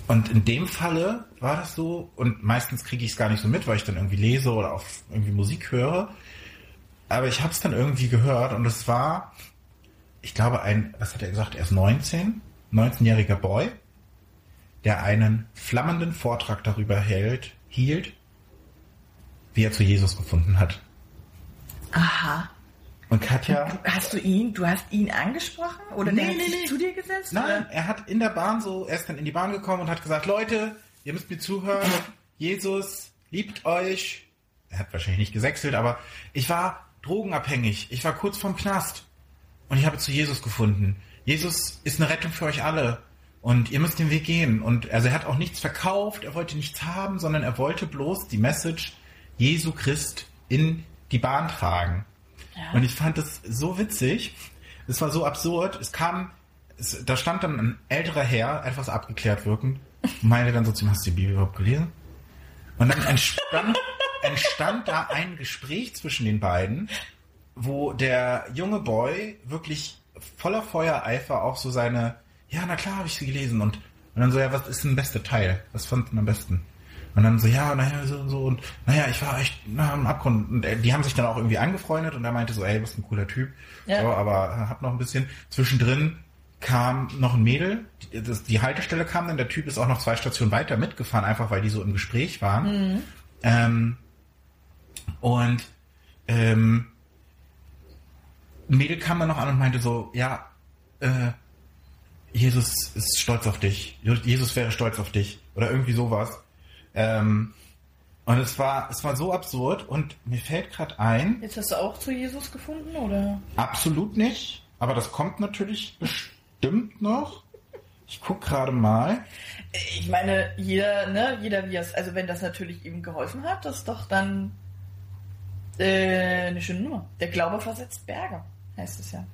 und in dem Falle war das so, und meistens kriege ich es gar nicht so mit, weil ich dann irgendwie lese oder auf irgendwie Musik höre. Aber ich habe es dann irgendwie gehört und es war, ich glaube, ein, was hat er gesagt, er ist 19, 19-jähriger Boy, der einen flammenden Vortrag darüber hält, hielt, wie er zu Jesus gefunden hat.
Aha.
Und Katja,
Hast du ihn, du hast ihn angesprochen? Oder
Nee,
der
nee, nee.
zu dir gesetzt?
nein,
Oder?
er hat in der Bahn so, er ist dann in die Bahn gekommen und hat gesagt, Leute, ihr müsst mir zuhören, Jesus liebt euch. Er hat wahrscheinlich nicht gesächselt, aber ich war drogenabhängig. Ich war kurz vorm Knast. Und ich habe zu Jesus gefunden. Jesus ist eine Rettung für euch alle. Und ihr müsst den Weg gehen. Und also er hat auch nichts verkauft, er wollte nichts haben, sondern er wollte bloß die Message Jesu Christ in die Bahn tragen.
Ja.
Und ich fand das so witzig. Es war so absurd. Es kam, es, da stand dann ein älterer Herr, etwas abgeklärt wirkend, meinte dann so zu ihm, hast du die Bibel überhaupt gelesen? Und dann entstand, [laughs] entstand da ein Gespräch zwischen den beiden, wo der junge Boy wirklich voller Feuereifer auch so seine, ja, na klar habe ich sie gelesen und, und dann so, ja, was ist denn der beste Teil? Was fandst du am besten? Und dann so, ja, naja, so und so und naja, ich war echt na, am Abgrund. Und äh, die haben sich dann auch irgendwie angefreundet und er meinte so, ey, du bist ein cooler Typ.
Ja.
So, aber hat noch ein bisschen. Zwischendrin kam noch ein Mädel, die, das, die Haltestelle kam dann, der Typ ist auch noch zwei Stationen weiter mitgefahren, einfach weil die so im Gespräch waren. Ähm, und ähm, ein Mädel kam dann noch an und meinte so, ja, äh, Jesus ist stolz auf dich. Jesus wäre stolz auf dich. Oder irgendwie sowas. Ähm, und es war, es war so absurd und mir fällt gerade ein,
Jetzt hast du auch zu Jesus gefunden, oder?
absolut nicht, aber das kommt natürlich bestimmt noch. Ich guck gerade mal.
Ich meine, jeder, ne, jeder wie es, also wenn das natürlich ihm geholfen hat, das ist doch dann äh, eine schöne Nummer. Der Glaube versetzt Berge, heißt es ja.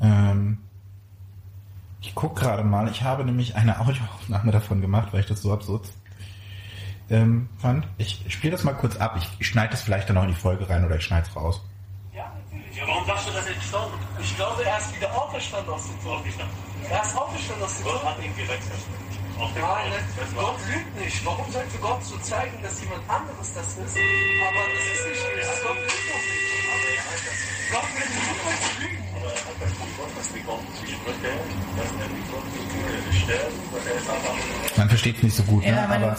Ähm, ich guck gerade mal. Ich habe nämlich eine Audioaufnahme davon gemacht, weil ich das so absurd ähm, fand. Ich spiele das mal kurz ab. Ich, schneide das vielleicht dann noch in die Folge rein oder ich schneide es raus.
Ja, natürlich. Ja, warum sagst du, dass er gestorben ist? Ich glaube, er ist wieder auferstanden aus den Toten. Er ist auferstanden aus
Gott
Toten.
hat ihn dem Das war-
Gott lügt nicht. Warum sollte Gott so zeigen, dass jemand anderes das ist? Aber das ist nicht das. Gott lügt doch nicht. Gott will lügen.
Man versteht es nicht so gut,
Ja,
ne? aber,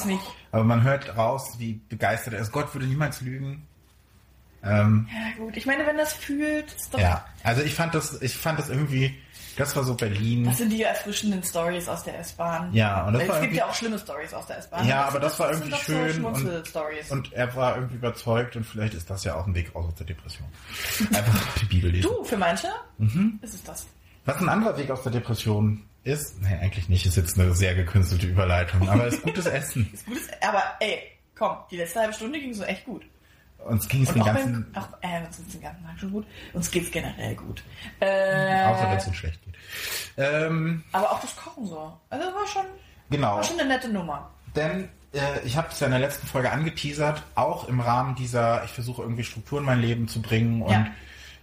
aber man hört raus, wie begeistert er ist. Gott würde niemals lügen. Ähm,
Ja, gut. Ich meine, wenn das fühlt, ist doch.
ja, also ich fand das, ich fand das irgendwie, das war so Berlin.
Das sind die erfrischenden Stories aus der S-Bahn.
Ja, und das
Weil
war
es gibt ja auch schlimme Stories aus der S-Bahn.
Ja,
Das
aber das
doch-
war irgendwie
so
schön und-
Schmunzel-Stories.
Und er war irgendwie überzeugt und vielleicht ist das ja auch ein Weg aus der Depression. Einfach die Bibel lesen.
Du, für manche
Mhm.
ist es das.
Was ein anderer Weg aus der Depression ist, nee, eigentlich nicht, ist jetzt eine sehr gekünstelte Überleitung, aber ist gutes [laughs] Essen.
Ist gutes, aber ey, komm, die letzte halbe Stunde ging so echt gut.
Uns ging es den ganzen,
auch, äh, uns den ganzen Tag schon gut. Uns geht's generell gut. Äh,
außer wenn es uns schlecht geht. Ähm,
aber auch das Kochen so. Also das war schon,
genau.
war schon eine nette Nummer.
Denn äh, ich habe es ja in der letzten Folge angeteasert, auch im Rahmen dieser, ich versuche irgendwie Struktur in mein Leben zu bringen und
Ja.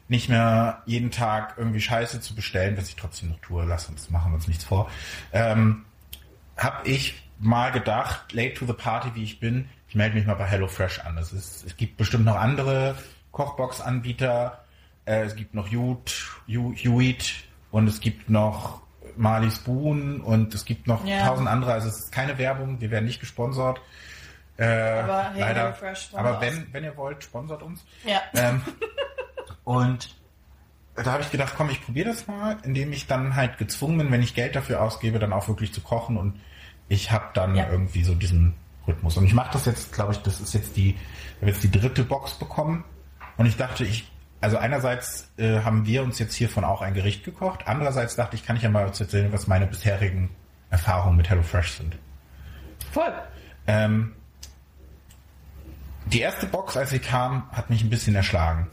nicht mehr jeden Tag irgendwie Scheiße zu bestellen, was ich trotzdem noch tue, lass uns, machen wir uns nichts vor. Ähm, habe ich mal gedacht, late to the party wie ich bin, ich melde mich mal bei HelloFresh an. Es, ist, es gibt bestimmt noch andere Kochbox-Anbieter. Äh, es gibt noch Juit und es gibt noch Marley Spoon und es gibt noch
Ja.
tausend andere. Also es ist keine Werbung, wir werden nicht gesponsert. Äh,
Aber hey,
leider. Aber wenn, wenn ihr wollt, sponsert uns.
Ja.
Ähm, [laughs] und da habe ich gedacht, komm, ich probiere das mal, indem ich dann halt gezwungen bin, wenn ich Geld dafür ausgebe, dann auch wirklich zu kochen. Und ich habe dann
Ja.
irgendwie so diesen Rhythmus. Und ich mache das jetzt, glaube ich, das ist jetzt die, ich jetzt die dritte Box bekommen. Und ich dachte, ich, also einerseits äh, haben wir uns jetzt hiervon auch ein Gericht gekocht. Andererseits dachte ich, kann ich ja mal erzählen, was meine bisherigen Erfahrungen mit HelloFresh sind.
Voll.
Ähm, die erste Box, als sie kam, hat mich ein bisschen erschlagen,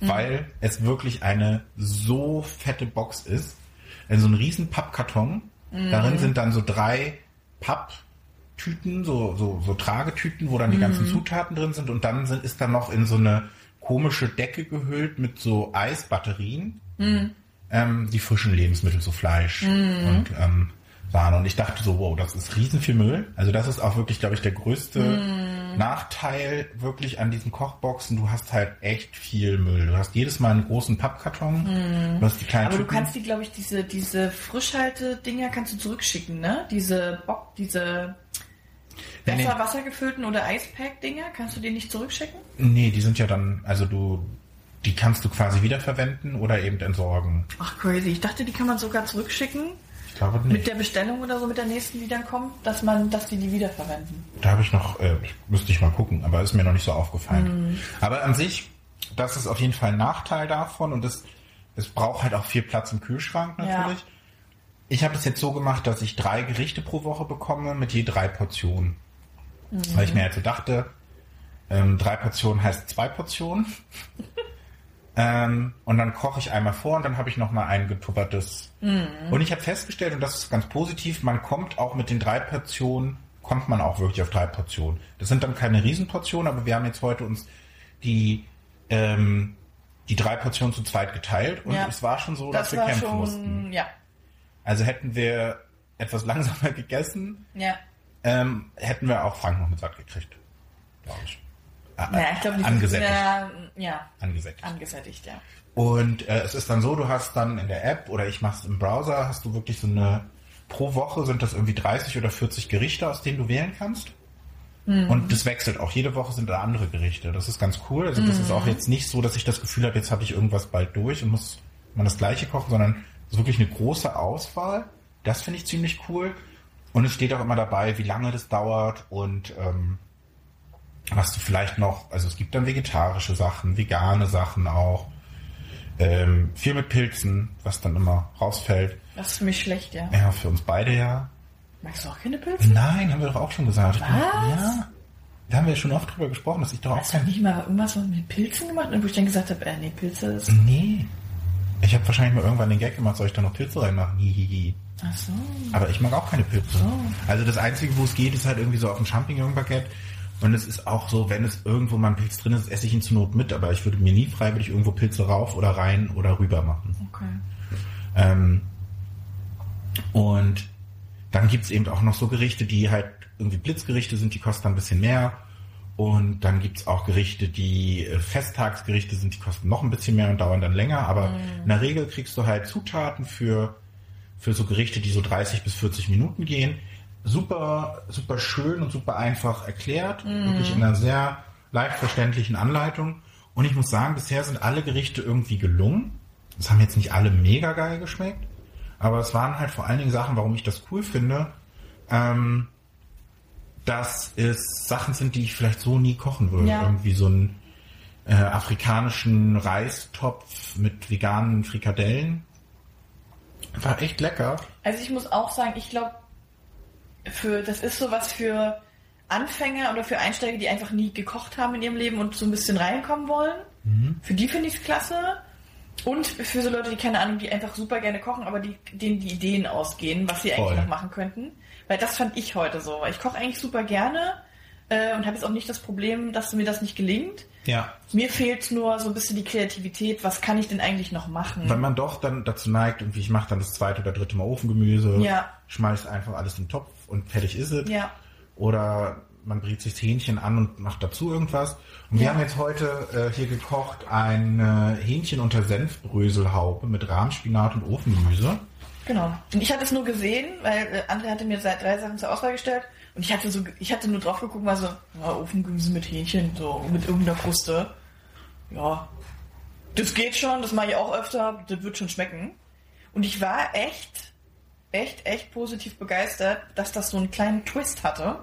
weil es wirklich eine so fette Box ist. Also so ein riesen Pappkarton. Darin sind dann so drei Papptüten, so, so, so Tragetüten, wo dann die ganzen Zutaten drin sind. Und dann sind, ist dann noch in so eine komische Decke gehüllt mit so Eisbatterien. Ähm, die frischen Lebensmittel, so Fleisch und ähm, Sahne. Und ich dachte so, wow, das ist riesen viel Müll. Also das ist auch wirklich, glaube ich, der größte Nachteil wirklich an diesen Kochboxen. Du hast halt echt viel Müll. Du hast jedes Mal einen großen Pappkarton. Du hast die kleinen
Aber du
Tüten.
kannst die, glaube ich, diese, diese Frischhalte-Dinger kannst du zurückschicken, ne? Diese Bock, diese
Nee, nee.
besser wassergefüllten oder Eispack-Dinger, kannst du die nicht zurückschicken?
Nee, die sind ja dann, also du, die kannst du quasi wiederverwenden oder eben entsorgen.
Ach, crazy. Ich dachte, die kann man sogar zurückschicken.
Ich glaube
Mit
nicht.
der Bestellung oder so, mit der nächsten, die dann kommt, dass man, dass die die wiederverwenden.
Da habe ich noch, äh, müsste ich mal gucken, aber ist mir noch nicht so aufgefallen. Aber an sich, das ist auf jeden Fall ein Nachteil davon und es, es braucht halt auch viel Platz im Kühlschrank natürlich. Ich habe es jetzt so gemacht, dass ich drei Gerichte pro Woche bekomme mit je drei Portionen. Weil ich mir halt so dachte, ähm, drei Portionen heißt zwei Portionen. [laughs] ähm, und dann koche ich einmal vor und dann habe ich noch mal ein getuppertes. Und ich habe festgestellt, und das ist ganz positiv, man kommt auch mit den drei Portionen, kommt man auch wirklich auf drei Portionen. Das sind dann keine Riesenportionen, aber wir haben jetzt heute uns die, ähm, die drei Portionen zu zweit geteilt und
Ja.
es war schon so, dass
Das
wir
war
kämpfen
schon,
mussten.
ja,
Also hätten wir etwas [laughs] langsamer gegessen,
ja.
ähm, hätten wir auch Frank noch mit satt gekriegt. Glaube ich. Ah,
Naja, ich glaube, die
angesättigt.
Ja, ja,
angesättigt.
angesättigt, ja.
Und äh, es ist dann so, du hast dann in der App oder ich mach's im Browser, hast du wirklich so eine, pro Woche sind das irgendwie 30 oder 40 Gerichte, aus denen du wählen kannst. Und das wechselt auch. Jede Woche sind da andere Gerichte. Das ist ganz cool. Also das ist auch jetzt nicht so, dass ich das Gefühl habe, jetzt habe ich irgendwas bald durch und muss man das gleiche kochen, sondern es ist wirklich eine große Auswahl. Das finde ich ziemlich cool. Und es steht auch immer dabei, wie lange das dauert und ähm, was du vielleicht noch, also es gibt dann vegetarische Sachen, vegane Sachen auch. Ähm, viel mit Pilzen, was dann immer rausfällt.
Das ist für mich schlecht, ja.
Ja, für uns beide ja.
Magst du auch keine Pilze?
Nein, haben wir doch auch schon gesagt.
Was?
Ja. Da haben wir schon oft drüber gesprochen, dass ich doch auch
Hast du nicht mal irgendwas mit Pilzen gemacht? Wo ich dann gesagt habe, äh, nee, Pilze ist...
Nee. Ich habe wahrscheinlich mal irgendwann den Gag gemacht, soll ich da noch Pilze reinmachen? Hihihi.
Ach so.
Aber ich mag auch keine Pilze. Also das Einzige, wo es geht, ist halt irgendwie so auf ein Champignon-Baguette. Und es ist auch so, wenn es irgendwo mal ein Pilz drin ist, esse ich ihn zur Not mit. Aber ich würde mir nie freiwillig irgendwo Pilze rauf oder rein oder rüber machen.
Okay.
Ähm, und dann gibt's eben auch noch so Gerichte, die halt irgendwie Blitzgerichte sind, die kosten ein bisschen mehr. Und dann gibt's auch Gerichte, die äh, Festtagsgerichte sind, die kosten noch ein bisschen mehr und dauern dann länger. Aber in der Regel kriegst du halt Zutaten für, für so Gerichte, die so 30 bis 40 Minuten gehen. Super, super schön und super einfach erklärt. Wirklich in einer sehr leicht verständlichen Anleitung. Und ich muss sagen, bisher sind alle Gerichte irgendwie gelungen. Es haben jetzt nicht alle mega geil geschmeckt, aber es waren halt vor allen Dingen Sachen, warum ich das cool finde, ähm, dass es Sachen sind, die ich vielleicht so nie kochen würde.
Ja.
Irgendwie so einen äh, afrikanischen Reistopf mit veganen Frikadellen. War echt lecker.
Also ich muss auch sagen, ich glaube, für das ist sowas für Anfänger oder für Einsteiger, die einfach nie gekocht haben in ihrem Leben und so ein bisschen reinkommen wollen. Für die finde ich es klasse. Und für so Leute, die keine Ahnung, die einfach super gerne kochen, aber die, denen die Ideen ausgehen, was sie
Voll.
eigentlich noch machen könnten. Weil das fand ich heute so. Ich koche eigentlich super gerne äh, und habe jetzt auch nicht das Problem, dass mir das nicht gelingt.
Ja.
Mir fehlt nur so ein bisschen die Kreativität. Was kann ich denn eigentlich noch machen?
Wenn man doch dann dazu neigt, irgendwie, ich mache dann das zweite oder dritte Mal Ofengemüse,
Ja.
schmeiß einfach alles in den Topf und fertig ist es.
Ja.
Oder man brät sich das Hähnchen an und macht dazu irgendwas. Und wir
Ja.
haben jetzt heute äh, hier gekocht ein äh, Hähnchen unter Senfbröselhaube mit Rahmspinat und Ofengemüse.
Genau. Und ich hatte es nur gesehen, weil äh, André hatte mir seit drei Sachen zur Auswahl gestellt und ich hatte so, ich hatte nur drauf geguckt, war so, ja, Ofengemüse mit Hähnchen, so mit irgendeiner Kruste. Ja, das geht schon, das mache ich auch öfter, das wird schon schmecken. Und ich war echt, echt, echt positiv begeistert, dass das so einen kleinen Twist hatte.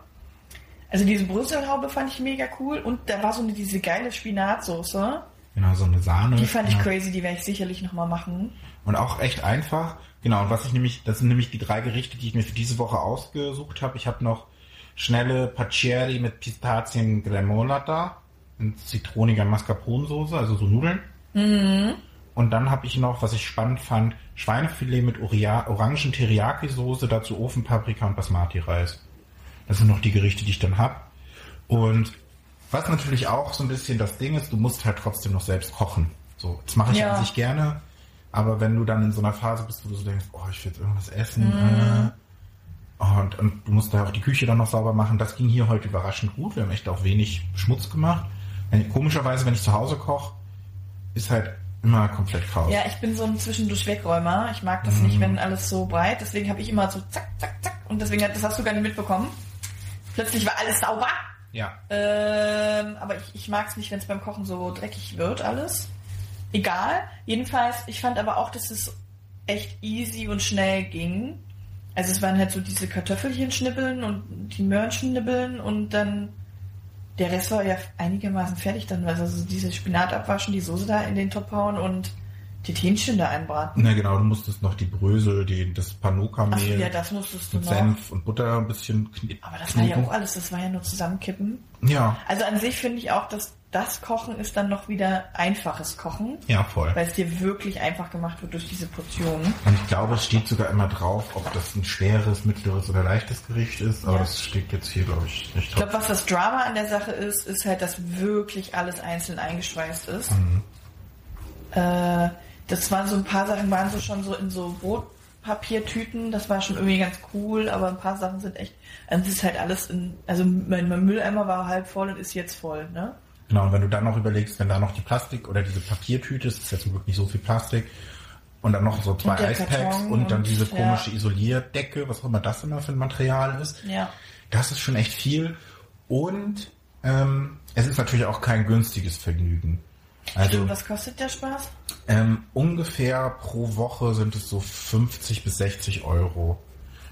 Also diese Brüsselhaube fand ich mega cool und da war so eine, diese geile Spinatsoße.
Genau, so eine Sahne.
Die fand ich
ja.
crazy, die werde ich sicherlich nochmal machen.
Und auch echt einfach. Genau, und was ich nämlich, das sind nämlich die drei Gerichte, die ich mir für diese Woche ausgesucht habe. Ich habe noch schnelle Paccieri mit Pistazien Gremola da, in zitroniger Mascarpone-Soße, also so Nudeln. Und dann habe ich noch, was ich spannend fand, Schweinefilet mit Oria orangen Teriyaki-Soße, dazu Ofenpaprika und Basmati-Reis. Das sind noch die Gerichte, die ich dann habe. Und was natürlich auch so ein bisschen das Ding ist, du musst halt trotzdem noch selbst kochen. So, das mache ich
Ja.
an sich gerne. Aber wenn du dann in so einer Phase bist, wo du so denkst, oh, ich will jetzt irgendwas essen, äh, und, und du musst da auch die Küche dann noch sauber machen, das ging hier heute überraschend gut. Wir haben echt auch wenig Schmutz gemacht. Wenn, komischerweise, wenn ich zu Hause koche, ist halt immer komplett Chaos.
Ja, ich bin so ein zwischendurch Wegräumer. Ich mag das
Mhm.
nicht, wenn alles so breit. Deswegen habe ich immer so zack, zack, zack. Und deswegen, hat- das hast du gar nicht mitbekommen. Plötzlich war alles sauber.
ja.
Ähm, aber ich, ich mag es nicht, wenn es beim Kochen so dreckig wird, alles. Egal. Jedenfalls, ich fand aber auch, dass es echt easy und schnell ging. Also es waren halt so diese Kartoffelchen schnippeln und die Möhrchen schnippeln und dann der Rest war ja einigermaßen fertig dann. Also so diese Spinat abwaschen, die Soße da in den Topf hauen und die Hähnchen da einbraten.
Na genau, du musstest noch die Brösel, die, das
Achso,
Panuka-Mehl
ja, das musstest du
mit
noch.
Senf und Butter ein bisschen kn
Aber das war ja
kneten.
auch alles, das war ja nur zusammenkippen.
Ja,
Also an sich finde ich auch, dass das Kochen ist dann noch wieder einfaches Kochen,
ja, voll.
weil es dir wirklich einfach gemacht wird durch diese Portionen.
Und ich glaube, es steht sogar immer drauf, ob das ein schweres, mittleres oder leichtes Gericht ist, aber
Ja.
das steht jetzt hier, glaube ich, nicht
Ich
drauf.
glaube, was das Drama an der Sache ist, ist halt, dass wirklich alles einzeln eingeschweißt ist.
Mhm.
Äh, das waren so ein paar Sachen, waren so schon so in so Brotpapiertüten, das war schon irgendwie ganz cool, aber ein paar Sachen sind echt, also es ist halt alles in, also mein, mein Mülleimer war halb voll und ist jetzt voll, ne?
Genau, und wenn du dann noch überlegst, wenn da noch die Plastik oder diese Papiertüte ist, ist ja Glück nicht so viel Plastik, und dann noch so zwei
Und
Eispacks
Karton
und dann
und-
diese
ja.
komische Isolierdecke, was auch immer das immer für ein Material ist.
Ja.
Das ist schon echt viel. Und ähm, es ist natürlich auch kein günstiges Vergnügen. Also
Und was kostet der Spaß?
ähm, ungefähr pro Woche sind es so 50 bis 60 Euro.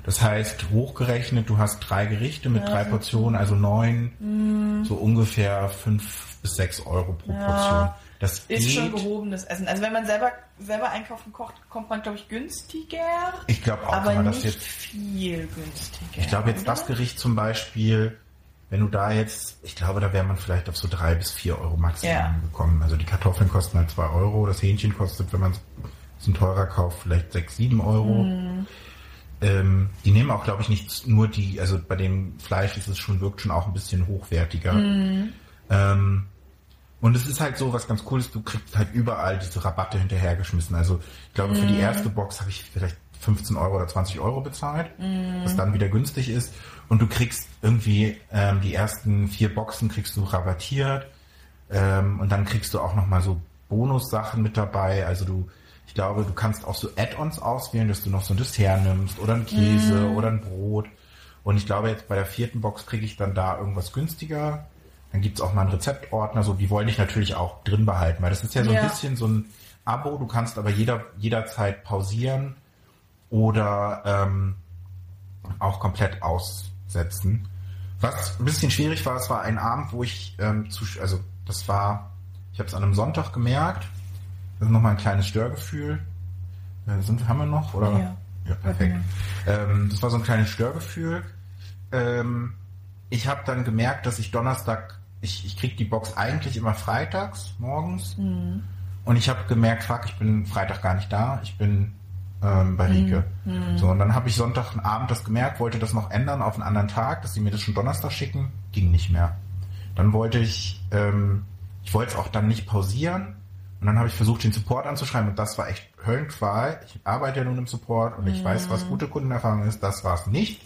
Das heißt, hochgerechnet, du hast drei Gerichte mit drei Portionen, also neun, so ungefähr fünf bis sechs Euro pro
Ja.
Portion. Das
Ist
geht.
schon gehobenes Essen. Also wenn man selber selber einkaufen kocht, kommt man, glaube ich, günstiger.
Ich glaube auch,
aber
das
nicht
jetzt
viel günstiger.
Ich glaube jetzt
oder?
das Gericht zum Beispiel, wenn du da jetzt, ich glaube, da wäre man vielleicht auf so drei bis vier Euro Maximum
Ja.
gekommen. Also die Kartoffeln kosten halt zwei Euro, das Hähnchen kostet, wenn man es ein teurer kauft, vielleicht sechs, sieben Euro.
Mhm.
Ähm, die nehmen auch, glaube ich, nicht nur die, also bei dem Fleisch ist es schon, wirkt schon auch ein bisschen hochwertiger.
Mhm.
Ähm, und es ist halt so, was ganz cool ist, du kriegst halt überall diese Rabatte hinterhergeschmissen. Also ich glaube, für die erste Box habe ich vielleicht 15 Euro oder 20 Euro bezahlt, was dann wieder günstig ist. Und du kriegst irgendwie ähm, die ersten vier Boxen kriegst du rabattiert. Ähm, und dann kriegst du auch nochmal so Bonussachen mit dabei. Also du, ich glaube, du kannst auch so Add-ons auswählen, dass du noch so ein Dessert nimmst oder ein Käse oder ein Brot. Und ich glaube, jetzt bei der vierten Box kriege ich dann da irgendwas günstiger. Dann gibt's auch mal einen Rezeptordner, so die wollen dich natürlich auch drin behalten, weil das ist ja so ein
Ja.
bisschen so ein Abo, du kannst aber jeder, jederzeit pausieren oder ähm, auch komplett aussetzen. Was ein bisschen schwierig war, es war ein Abend, wo ich ähm, zu, also das war, ich habe es an einem Sonntag gemerkt, das ist nochmal ein kleines Störgefühl. Äh, sind, haben wir noch? Oder?
Ja.
ja perfekt. Ähm, das war so ein kleines Störgefühl. Ähm, ich habe dann gemerkt, dass ich Donnerstag, ich, ich krieg die Box eigentlich immer freitags morgens. Und ich habe gemerkt, fuck, ich bin Freitag gar nicht da. Ich bin ähm, bei Rike. So, und dann habe ich Sonntagabend das gemerkt, wollte das noch ändern auf einen anderen Tag, dass sie mir das schon Donnerstag schicken. Ging nicht mehr. Dann wollte ich, ähm, ich wollte es auch dann nicht pausieren. Und dann habe ich versucht, den Support anzuschreiben und das war echt Höllenqual. Ich arbeite ja nun im Support und ich weiß, was gute Kundenerfahrung ist. Das war es nicht.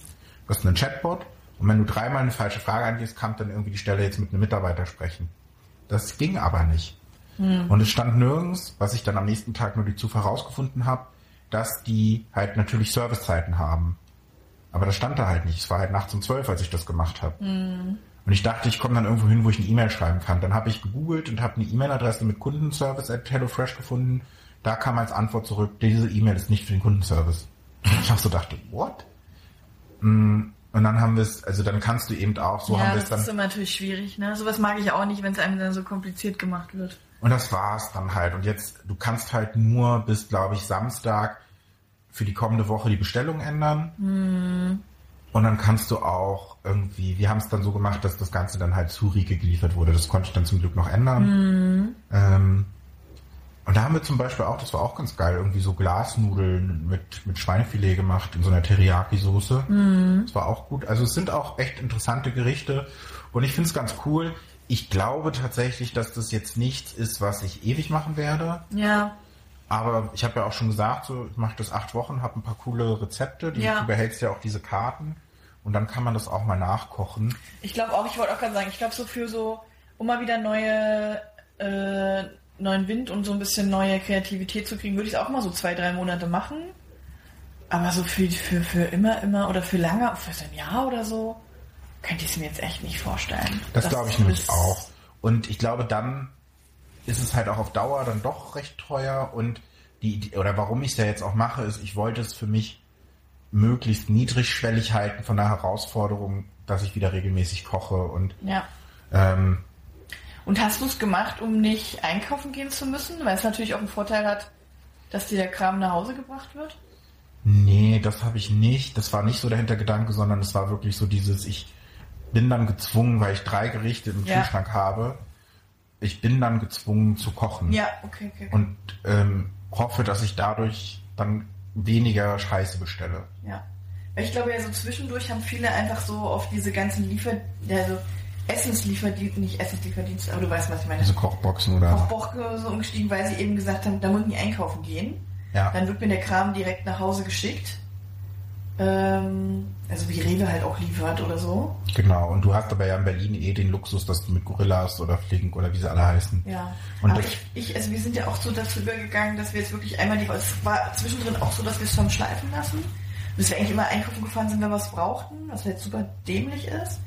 Du hast einen Chatbot und wenn du dreimal eine falsche Frage angehst, kann dann irgendwie die Stelle jetzt mit einem Mitarbeiter sprechen. Das ging aber nicht. Und es stand nirgends, was ich dann am nächsten Tag nur die Zufall rausgefunden habe, dass die halt natürlich Servicezeiten haben. Aber das stand da halt nicht. Es war halt nachts um zwölf, als ich das gemacht habe. Und ich dachte, ich komme dann irgendwo hin, wo ich eine E-Mail schreiben kann. Dann habe ich gegoogelt und habe eine E-Mail-Adresse mit Kundenservice at HelloFresh gefunden. Da kam als Antwort zurück, diese E-Mail ist nicht für den Kundenservice. [laughs] Ich auch so dachte, what? Mm, Und dann haben wir es, also dann kannst du eben auch, so haben
ja,
wir
das
es dann.
ist immer natürlich schwierig. Ne? Sowas mag ich auch nicht, wenn es einem dann so kompliziert gemacht wird.
Und das war's dann halt. Und jetzt, du kannst halt nur bis, glaube ich, Samstag für die kommende Woche die Bestellung ändern. Und dann kannst du auch irgendwie, wir haben es dann so gemacht, dass das Ganze dann halt zu Rieke geliefert wurde. Das konnte ich dann zum Glück noch ändern. Ähm, und da haben wir zum Beispiel auch, das war auch ganz geil, irgendwie so Glasnudeln mit, mit Schweinefilet gemacht in so einer Teriyaki-Soße. Das war auch gut. Also es sind auch echt interessante Gerichte. Und ich finde es ganz cool. Ich glaube tatsächlich, dass das jetzt nichts ist, was ich ewig machen werde.
Ja,
Aber ich habe ja auch schon gesagt, so, ich mache das acht Wochen, habe ein paar coole Rezepte. Die,
Ja.
Du behältst ja auch diese Karten. Und dann kann man das auch mal nachkochen.
ich glaube auch, ich wollte auch gerade sagen, ich glaube so für so, um mal wieder neue, äh, neuen Wind und so ein bisschen neue Kreativität zu kriegen, würde ich es auch mal so zwei, drei Monate machen. Aber so für, für, für immer, immer oder für lange, für so ein Jahr oder so, könnte ich es mir jetzt echt nicht vorstellen.
Das, glaube ich nämlich auch. Und ich glaube, dann ist es halt auch auf Dauer dann doch recht teuer. Und die, die oder warum ich es ja jetzt auch mache, ist, ich wollte es für mich möglichst niedrigschwellig halten von der Herausforderung, dass ich wieder regelmäßig koche. Und
Ja.
ähm,
Und hast du es gemacht, um nicht einkaufen gehen zu müssen? Weil es natürlich auch einen Vorteil hat, dass dir der Kram nach Hause gebracht wird?
nee, das habe ich nicht. Das war nicht so der Hintergedanke, sondern es war wirklich so dieses, ich bin dann gezwungen, weil ich drei Gerichte im
Ja.
Kühlschrank habe, ich bin dann gezwungen zu kochen.
Ja, okay, okay.
Und ähm, hoffe, dass ich dadurch dann weniger Scheiße bestelle.
Ja. Ich glaube ja, so zwischendurch haben viele einfach so auf diese ganzen Liefer... Also Essenslieferdienste, nicht Essenslieferdienste, aber du weißt, was ich meine.
Diese Kochboxen oder.
Kochboche so umgestiegen, weil sie eben gesagt haben, da muss ich nicht einkaufen gehen.
Ja.
Dann wird mir der Kram direkt nach Hause geschickt. Ähm, also wie Rewe halt auch liefert oder so.
Genau. Und du hast aber ja in Berlin eh den Luxus, dass du mit Gorillas oder Flink oder wie sie alle heißen.
Ja.
Und
aber ich, also wir sind ja auch so dazu übergegangen, dass wir jetzt wirklich einmal die es war zwischendrin auch so, dass wir es schon schleifen lassen. Dass wir eigentlich immer einkaufen gefahren sind, wenn wir was brauchten, was halt super dämlich ist.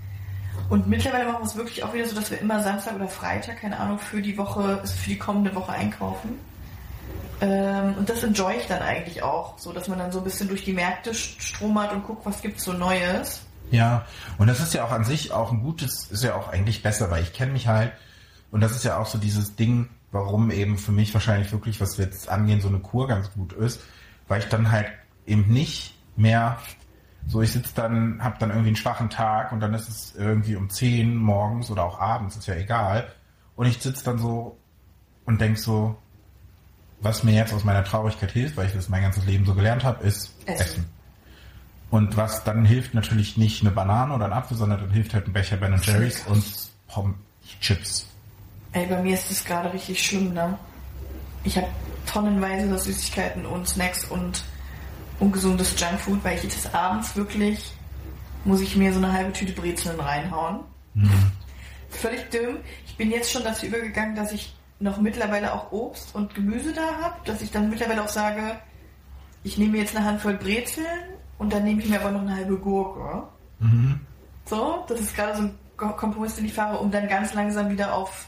Und mittlerweile machen wir es wirklich auch wieder so, dass wir immer Samstag oder Freitag, keine Ahnung, für die Woche, also für die kommende Woche einkaufen. Ähm, und das enjoy ich dann eigentlich auch, so dass man dann so ein bisschen durch die Märkte st- stromert und guckt, was gibt's so Neues.
Ja. Und das ist ja auch an sich auch ein gutes, ist ja auch eigentlich besser, weil ich kenne mich halt. Und das ist ja auch so dieses Ding, warum eben für mich wahrscheinlich wirklich, was wir jetzt angehen, so eine Kur ganz gut ist, weil ich dann halt eben nicht mehr so, ich sitze dann, hab dann irgendwie einen schwachen Tag und dann ist es irgendwie um 10 morgens oder auch abends, ist ja egal. Und ich sitze dann so und denk so, was mir jetzt aus meiner Traurigkeit hilft, weil ich das mein ganzes Leben so gelernt habe, ist
Essen.
Essen. Und was dann hilft natürlich nicht eine Banane oder ein Apfel, sondern dann hilft halt ein Becher Ben Jerry's und Pommes Chips.
Ey, bei mir ist das gerade richtig schlimm, ne? Ich habe tonnenweise Süßigkeiten und Snacks und ungesundes Junkfood, weil ich jetzt abends wirklich muss ich mir so eine halbe Tüte Brezeln reinhauen. Völlig dumm. Ich bin jetzt schon dazu übergegangen, dass ich noch mittlerweile auch Obst und Gemüse da habe, dass ich dann mittlerweile auch sage, ich nehme jetzt eine Handvoll Brezeln und dann nehme ich mir aber noch eine halbe Gurke. So, das ist gerade so ein Ko- Kompromiss, den ich fahre, um dann ganz langsam wieder auf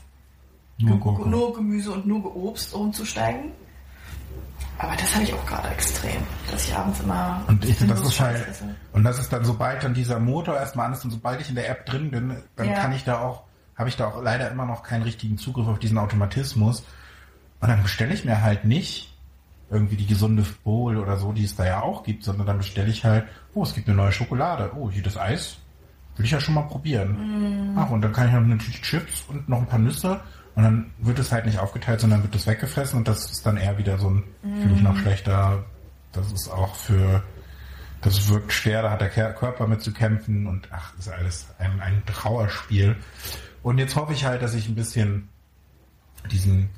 Nur Gurke.
nur Gemüse und nur Obst umzusteigen. Aber das habe ich auch gerade extrem, dass ich abends immer
Und ich, das
sinnlos
ist halt,
esse.
und das ist dann, sobald dann dieser Motor erstmal an ist und sobald ich in der App drin bin, dann
Ja.
kann ich da auch, habe ich da auch leider immer noch keinen richtigen Zugriff auf diesen Automatismus. Und dann bestelle ich mir halt nicht irgendwie die gesunde Bowl oder so, die es da ja auch gibt, sondern dann bestelle ich halt, oh, es gibt eine neue Schokolade, oh, hier das Eis, will ich ja schon mal probieren. Ach, und dann kann ich noch natürlich Chips und noch ein paar Nüsse. Und dann wird es halt nicht aufgeteilt, sondern wird es weggefressen. Und das ist dann eher wieder so ein, finde ich noch schlechter, das ist auch für, das wirkt schwer, da hat der Körper mit zu kämpfen. Und ach, ist alles ein, ein Trauerspiel. Und jetzt hoffe ich halt, dass ich ein bisschen diesen,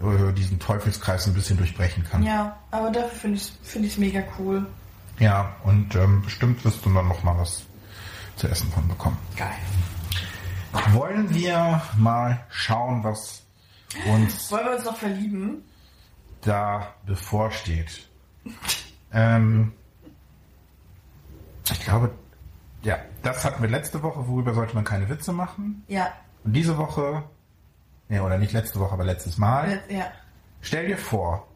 äh, diesen Teufelskreis ein bisschen durchbrechen kann.
Ja, aber dafür finde ich es find ich's mega cool.
Ja, und ähm, bestimmt wirst du dann noch mal was zu essen von bekommen.
Geil.
Wollen wir mal schauen, was uns
Wollen wir uns noch verlieben?
da bevorsteht? ähm, ich glaube, ja, das hatten wir letzte Woche, worüber sollte man keine Witze machen.
Ja.
Und diese Woche, ja, oder nicht letzte Woche, aber letztes Mal.
Ja.
Stell dir vor,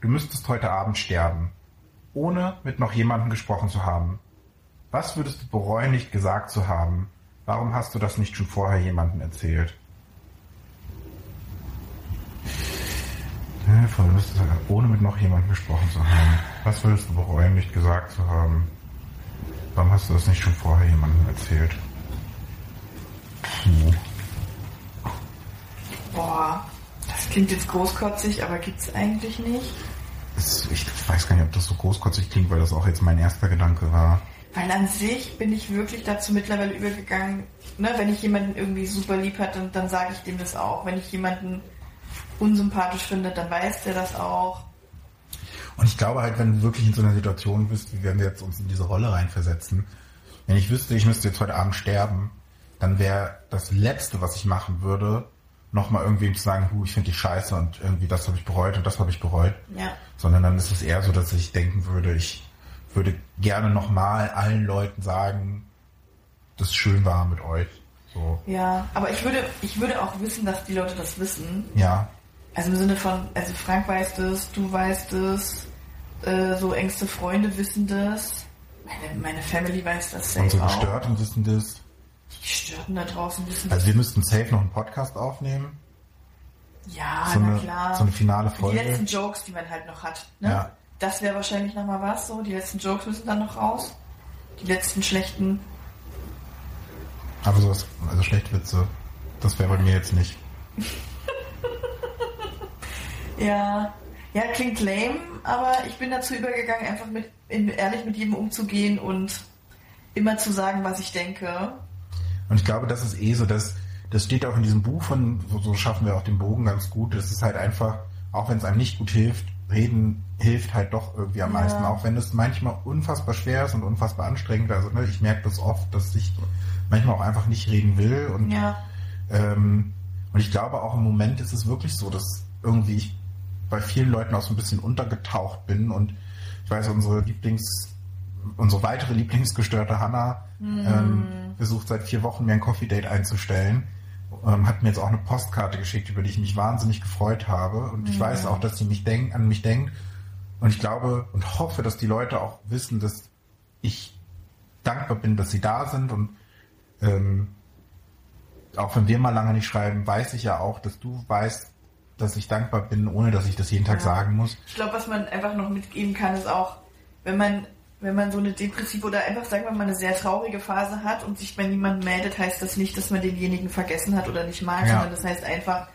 du müsstest heute Abend sterben, ohne mit noch jemandem gesprochen zu haben. Was würdest du bereuen, nicht gesagt zu haben? Warum hast du das nicht schon vorher jemandem erzählt? Ohne mit noch jemandem gesprochen zu haben. Was würdest du bereuen, nicht gesagt zu haben? Warum hast du das nicht schon vorher jemandem erzählt? Puh.
Boah, das klingt jetzt großkotzig, aber gibt's eigentlich nicht.
Es- Ich weiß gar nicht, ob das so großkotzig klingt, weil das auch jetzt mein erster Gedanke war.
Weil an sich bin ich wirklich dazu mittlerweile übergegangen, ne, wenn ich jemanden irgendwie super lieb hatte, dann, dann sage ich dem das auch. Wenn ich jemanden unsympathisch finde, dann weiß der das auch.
Und ich glaube halt, wenn du wirklich in so einer Situation bist, wie wenn wir jetzt uns in diese Rolle reinversetzen, wenn ich wüsste, ich müsste jetzt heute Abend sterben, dann wäre das Letzte, was ich machen würde, nochmal irgendwem zu sagen, hu, ich finde dich scheiße und irgendwie das habe ich bereut und das habe ich bereut.
Ja.
Sondern dann ist es eher so, dass ich denken würde, ich würde gerne nochmal allen Leuten sagen, dass es schön war mit euch. So,
Ja, aber ich würde, ich würde auch wissen, dass die Leute das wissen.
ja.
Also im Sinne von, also Frank weiß das, du weißt es, äh, so engste Freunde wissen das, meine, meine Family weiß das safe
Unsere
auch.
Gestörten wissen das.
Die Gestörten da draußen wissen
Also
das.
wir müssten safe noch einen Podcast aufnehmen.
Ja,
so,
na
eine,
klar.
so eine finale
die
Folge.
letzten Jokes, die man halt noch hat. Ne?
Ja.
Das wäre wahrscheinlich nochmal was so. Die letzten Jokes müssen dann noch raus. Die letzten schlechten.
Aber sowas, also schlechte Witze, das wäre bei mir jetzt nicht. [laughs]
Ja. Ja, klingt lame, aber ich bin dazu übergegangen, einfach mit, in, ehrlich mit jedem umzugehen und immer zu sagen, was ich denke.
Und ich glaube, das ist eh so, dass das steht auch in diesem Buch von, so, so schaffen wir auch den Bogen ganz gut. Es ist halt einfach, auch wenn es einem nicht gut hilft, reden hilft halt doch irgendwie am
Ja.
meisten, auch wenn es manchmal unfassbar schwer ist und unfassbar anstrengend. Also ne, ich merke das oft, dass ich manchmal auch einfach nicht reden will und
Ja.
Ähm, und ich glaube auch im Moment ist es wirklich so, dass irgendwie ich bei vielen Leuten auch so ein bisschen untergetaucht bin und ich weiß, unsere Lieblings, unsere weitere Lieblingsgestörte Hanna ähm, versucht seit vier Wochen mir ein Coffee Date einzustellen. Ähm, hat mir jetzt auch eine Postkarte geschickt, über die ich mich wahnsinnig gefreut habe. Und ich weiß auch, dass sie mich denk, an mich denkt. Und ich glaube und hoffe, dass die Leute auch wissen, dass ich dankbar bin, dass sie da sind und ähm, auch wenn wir mal lange nicht schreiben, weiß ich ja auch, dass du weißt, dass ich dankbar bin, ohne dass ich das jeden Tag
Ja.
sagen muss.
Ich glaube, was man einfach noch mitgeben kann, ist auch, wenn man, wenn man so eine depressive oder einfach, sagen wir mal, eine sehr traurige Phase hat und sich bei niemandem meldet, heißt das nicht, dass man denjenigen vergessen hat oder nicht mag,
Ja.
sondern das heißt einfach,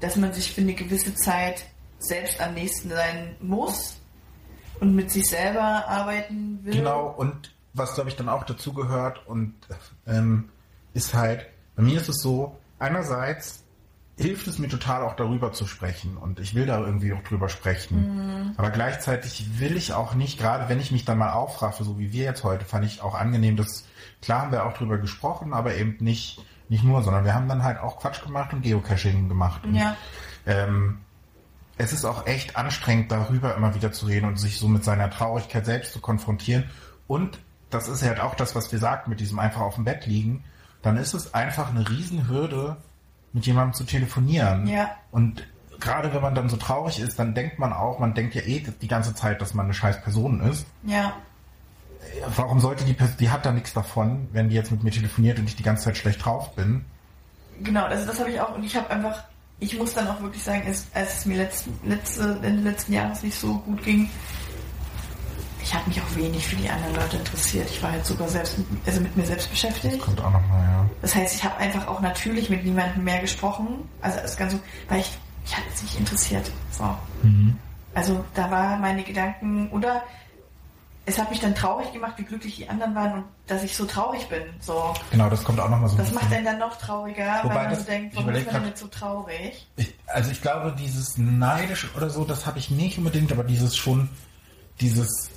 dass man sich für eine gewisse Zeit selbst am nächsten sein muss und mit sich selber arbeiten will.
Genau, und was glaube ich dann auch dazu gehört und ähm, ist halt, bei mir ist es so, einerseits hilft es mir total auch darüber zu sprechen und ich will da irgendwie auch drüber sprechen. Aber gleichzeitig will ich auch nicht, gerade wenn ich mich dann mal aufraffe, so wie wir jetzt heute, fand ich auch angenehm, dass klar haben wir auch drüber gesprochen, aber eben nicht, nicht nur, sondern wir haben dann halt auch Quatsch gemacht und Geocaching gemacht. Und,
Ja.
ähm, es ist auch echt anstrengend, darüber immer wieder zu reden und sich so mit seiner Traurigkeit selbst zu konfrontieren. Und das ist halt auch das, was wir sagten mit diesem einfach auf dem Bett liegen. dann ist es einfach eine Riesenhürde, mit jemandem zu telefonieren.
Ja.
Und gerade wenn man dann so traurig ist, dann denkt man auch, man denkt ja eh die ganze Zeit, dass man eine scheiß Person ist.
Ja.
Warum sollte die Person, die hat da nichts davon, wenn die jetzt mit mir telefoniert und ich die ganze Zeit schlecht drauf bin?
Genau, also das habe ich auch und ich habe einfach, ich muss dann auch wirklich sagen, als, als es mir letzten, letzte, Ende letzten Jahres nicht so gut ging, ich habe mich auch wenig für die anderen Leute interessiert. Ich war halt sogar selbst mit, also mit mir selbst beschäftigt.
Kommt auch nochmal, ja.
Das heißt, ich habe einfach auch natürlich mit niemandem mehr gesprochen. Also das Ganze, weil ich, ich hatte es nicht interessiert. So. Also da waren meine Gedanken oder es hat mich dann traurig gemacht, wie glücklich die anderen waren und dass ich so traurig bin. So.
Genau, das kommt auch nochmal so
Das macht einen dann noch trauriger,
Wobei
weil man
das-
so denkt, warum ist man
grad-
damit so traurig?
Ich, also ich glaube, dieses neidisch oder so, das habe ich nicht unbedingt, aber dieses schon, dieses,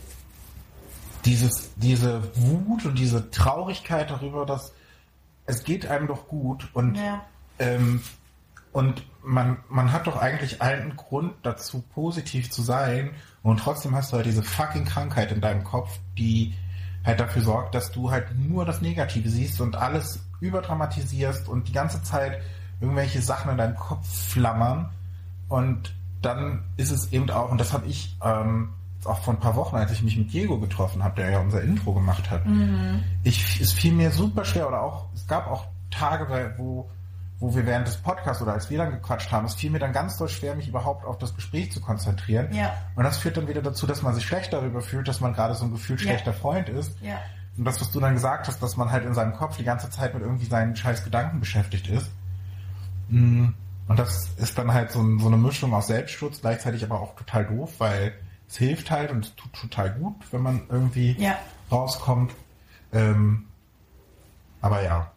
dieses, diese Wut und diese Traurigkeit darüber, dass es geht einem doch gut und
Ja.
ähm, und man, man hat doch eigentlich allen Grund dazu, positiv zu sein und trotzdem hast du halt diese fucking Krankheit in deinem Kopf, die halt dafür sorgt, dass du halt nur das Negative siehst und alles überdramatisierst und die ganze Zeit irgendwelche Sachen in deinem Kopf flammern und dann ist es eben auch, und das habe ich ähm, auch vor ein paar Wochen, als ich mich mit Diego getroffen habe, der ja unser Intro gemacht hat, ich, es fiel mir super schwer oder auch, es gab auch Tage, wo, wo wir während des Podcasts oder als wir dann gequatscht haben, es fiel mir dann ganz doll schwer, mich überhaupt auf das Gespräch zu konzentrieren.
Ja.
Und das führt dann wieder dazu, dass man sich schlecht darüber fühlt, dass man gerade so ein gefühlt
Ja.
schlechter Freund ist.
Ja.
Und das, was du dann gesagt hast, dass man halt in seinem Kopf die ganze Zeit mit irgendwie seinen scheiß Gedanken beschäftigt ist. Mm, Und das ist dann halt so, so eine Mischung aus Selbstschutz, gleichzeitig aber auch total doof, weil es hilft halt und es tut total gut, wenn man irgendwie
Ja.
rauskommt. Ähm, aber ja.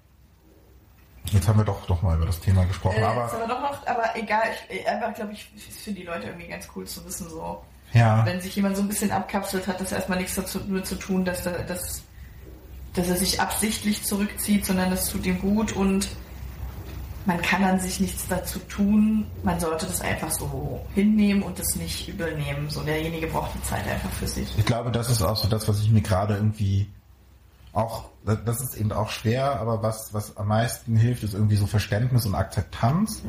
Jetzt haben wir doch doch mal über das Thema gesprochen.
Äh,
aber
aber doch noch, aber egal, ich, einfach glaube ich, ist für die Leute irgendwie ganz cool zu wissen, so.
ja,
Wenn sich jemand so ein bisschen abkapselt, hat das erstmal nichts dazu nur zu tun, dass, da, dass, dass er sich absichtlich zurückzieht, sondern das tut ihm gut und man kann an sich nichts dazu tun. Man sollte das einfach so hinnehmen und das nicht übel nehmen. So derjenige braucht die Zeit einfach für sich.
ich glaube, das ist auch so das, was ich mir gerade irgendwie auch, das ist eben auch schwer, aber was, was am meisten hilft, ist irgendwie so Verständnis und Akzeptanz.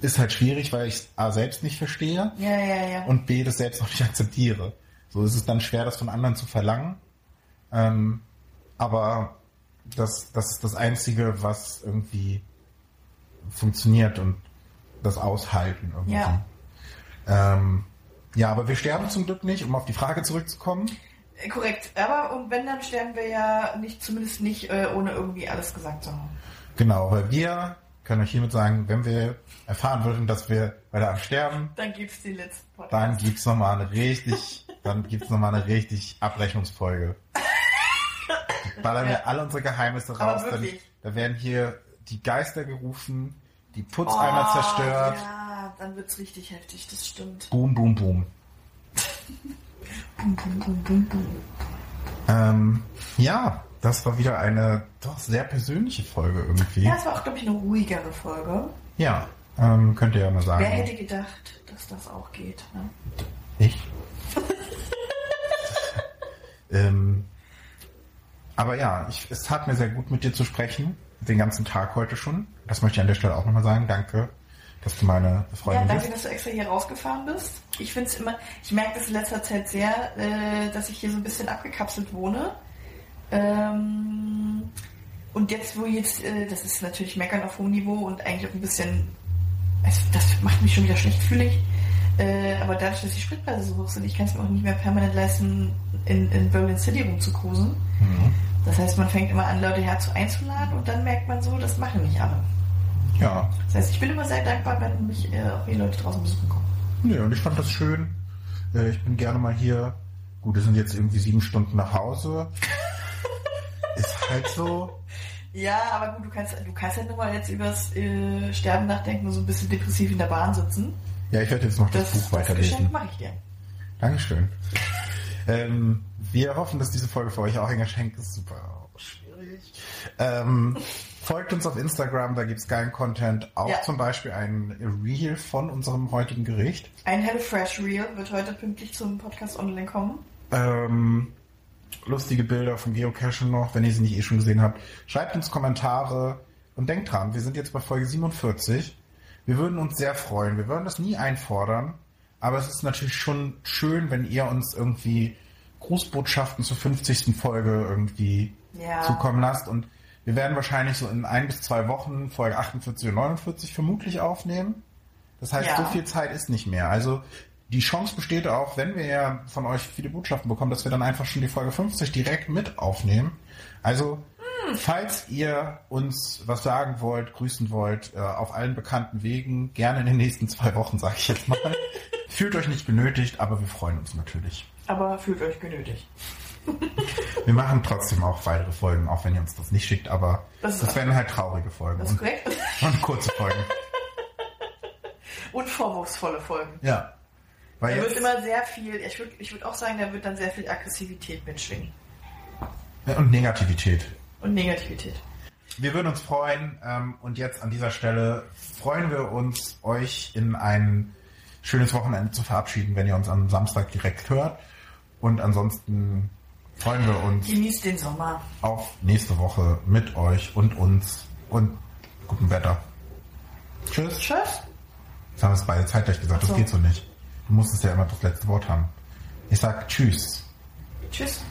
Ist halt schwierig, weil ich es A selbst nicht verstehe
Ja, ja, ja.
und B das selbst auch nicht akzeptiere. So ist es dann schwer, das von anderen zu verlangen. Ähm, aber das, das ist das Einzige, was irgendwie funktioniert und das Aushalten irgendwie.
Ja.
Ähm, ja, aber wir sterben zum Glück nicht, um auf die Frage zurückzukommen.
Äh, Korrekt. Aber und wenn, dann sterben wir ja nicht, zumindest nicht, äh, ohne irgendwie alles gesagt zu haben.
Genau, weil wir können euch hiermit sagen, wenn wir erfahren würden, dass wir weiter am Sterben,
Dann gibt's die letzten Podcast.
dann gibt's noch mal eine richtig, dann gibt's noch mal eine richtig Abrechnungsfolge. [laughs] Da ballern wir alle unsere Geheimnisse raus. Dann, da werden hier die Geister gerufen, die Putzeimer zerstört.
Oh, Ja, dann wird's richtig heftig, das stimmt.
Boom, boom, boom.
Bum, bum, bum, bum, bum.
Ähm, ja, das war wieder eine doch sehr persönliche Folge irgendwie.
Ja, es war auch, glaube ich, eine ruhigere Folge.
Ja, ähm, könnt ihr ja mal sagen.
Wer hätte gedacht, dass das auch geht? Ne?
Ich? [laughs] ähm, aber ja, ich, es tat mir sehr gut, mit dir zu sprechen. Den ganzen Tag heute schon. Das möchte ich an der Stelle auch nochmal sagen. Danke, dass du meine
Ja,
Freundin
danke,
bist.
dass du extra hier rausgefahren bist. Ich finde es immer, ich merke das in letzter Zeit sehr, äh, dass ich hier so ein bisschen abgekapselt wohne. Ähm, und jetzt, wo jetzt, äh, das ist natürlich Meckern auf hohem Niveau und eigentlich auch ein bisschen, es, das macht mich schon wieder schlecht fühlig. Äh, aber dadurch, dass die Spritpreise so hoch sind, ich kann es mir auch nicht mehr permanent leisten, in, in Berlin City rumzucruisen.
Mhm.
Das heißt, man fängt immer an, Leute herzu einzuladen und dann merkt man so, das machen nicht alle.
Ja.
Das heißt, ich bin immer sehr dankbar, wenn mich äh, auch hier Leute draußen besuchen kommen.
Nee, und ich fand das schön. Äh, ich bin gerne mal hier. Gut, es sind jetzt irgendwie sieben Stunden nach Hause. [laughs] Ist halt so.
Ja, aber gut, du kannst, du kannst ja nur mal jetzt übers äh, Sterben nachdenken und so ein bisschen depressiv in der Bahn sitzen.
Ja, ich werde jetzt noch das,
Das,
Buch
das
weiterlesen.
Geschenk mache ich dir.
Dankeschön. [laughs] Ähm, wir hoffen, dass diese Folge für euch auch ein Geschenk ist. Super schwierig. Ähm, folgt uns auf Instagram, da gibt's geilen Content. Auch
Ja.
zum Beispiel ein Reel von unserem heutigen Gericht.
Ein HelloFresh Reel wird heute pünktlich zum Podcast online kommen.
Ähm, lustige Bilder vom Geocachen noch, wenn ihr sie nicht eh schon gesehen habt. Schreibt uns Kommentare und denkt dran, wir sind jetzt bei Folge 47. Wir würden uns sehr freuen. Wir würden das nie einfordern, aber es ist natürlich schon schön, wenn ihr uns irgendwie Grußbotschaften zur 50. Folge irgendwie
Ja.
zukommen lasst und wir werden wahrscheinlich so in ein bis zwei Wochen Folge 48 und 49 vermutlich aufnehmen. Das heißt,
Ja.
so viel Zeit ist nicht mehr. Also die Chance besteht auch, wenn wir ja von euch viele Botschaften bekommen, dass wir dann einfach schon die Folge 50 direkt mit aufnehmen. Also, falls ihr uns was sagen wollt, grüßen wollt, äh, auf allen bekannten Wegen, gerne in den nächsten zwei Wochen, sage ich jetzt mal. [laughs] Fühlt euch nicht genötigt, aber wir freuen uns natürlich.
Aber fühlt euch genötigt. [laughs]
Wir machen trotzdem auch weitere Folgen, auch wenn ihr uns das nicht schickt, aber
Das
das, werden halt traurige Folgen
Das ist
und,
korrekt. [laughs]
und kurze Folgen.
Und vorwurfsvolle Folgen.
Ja. Weil
Da wird immer sehr viel, ich würde ich würd auch sagen, da wird dann sehr viel Aggressivität mitschwingen.
und Negativität.
Und Negativität.
Wir würden uns freuen ähm, und jetzt an dieser Stelle freuen wir uns, euch in ein schönes Wochenende zu verabschieden, wenn ihr uns am Samstag direkt hört. Und ansonsten freuen wir uns
Genießt den Sommer.
auf nächste Woche mit euch und uns und gutem Wetter. Tschüss.
Tschüss.
Jetzt haben wir es beide zeitgleich gesagt,
so.
das geht so nicht. Du musstest ja immer das letzte Wort haben. Ich sag Tschüss.
Tschüss.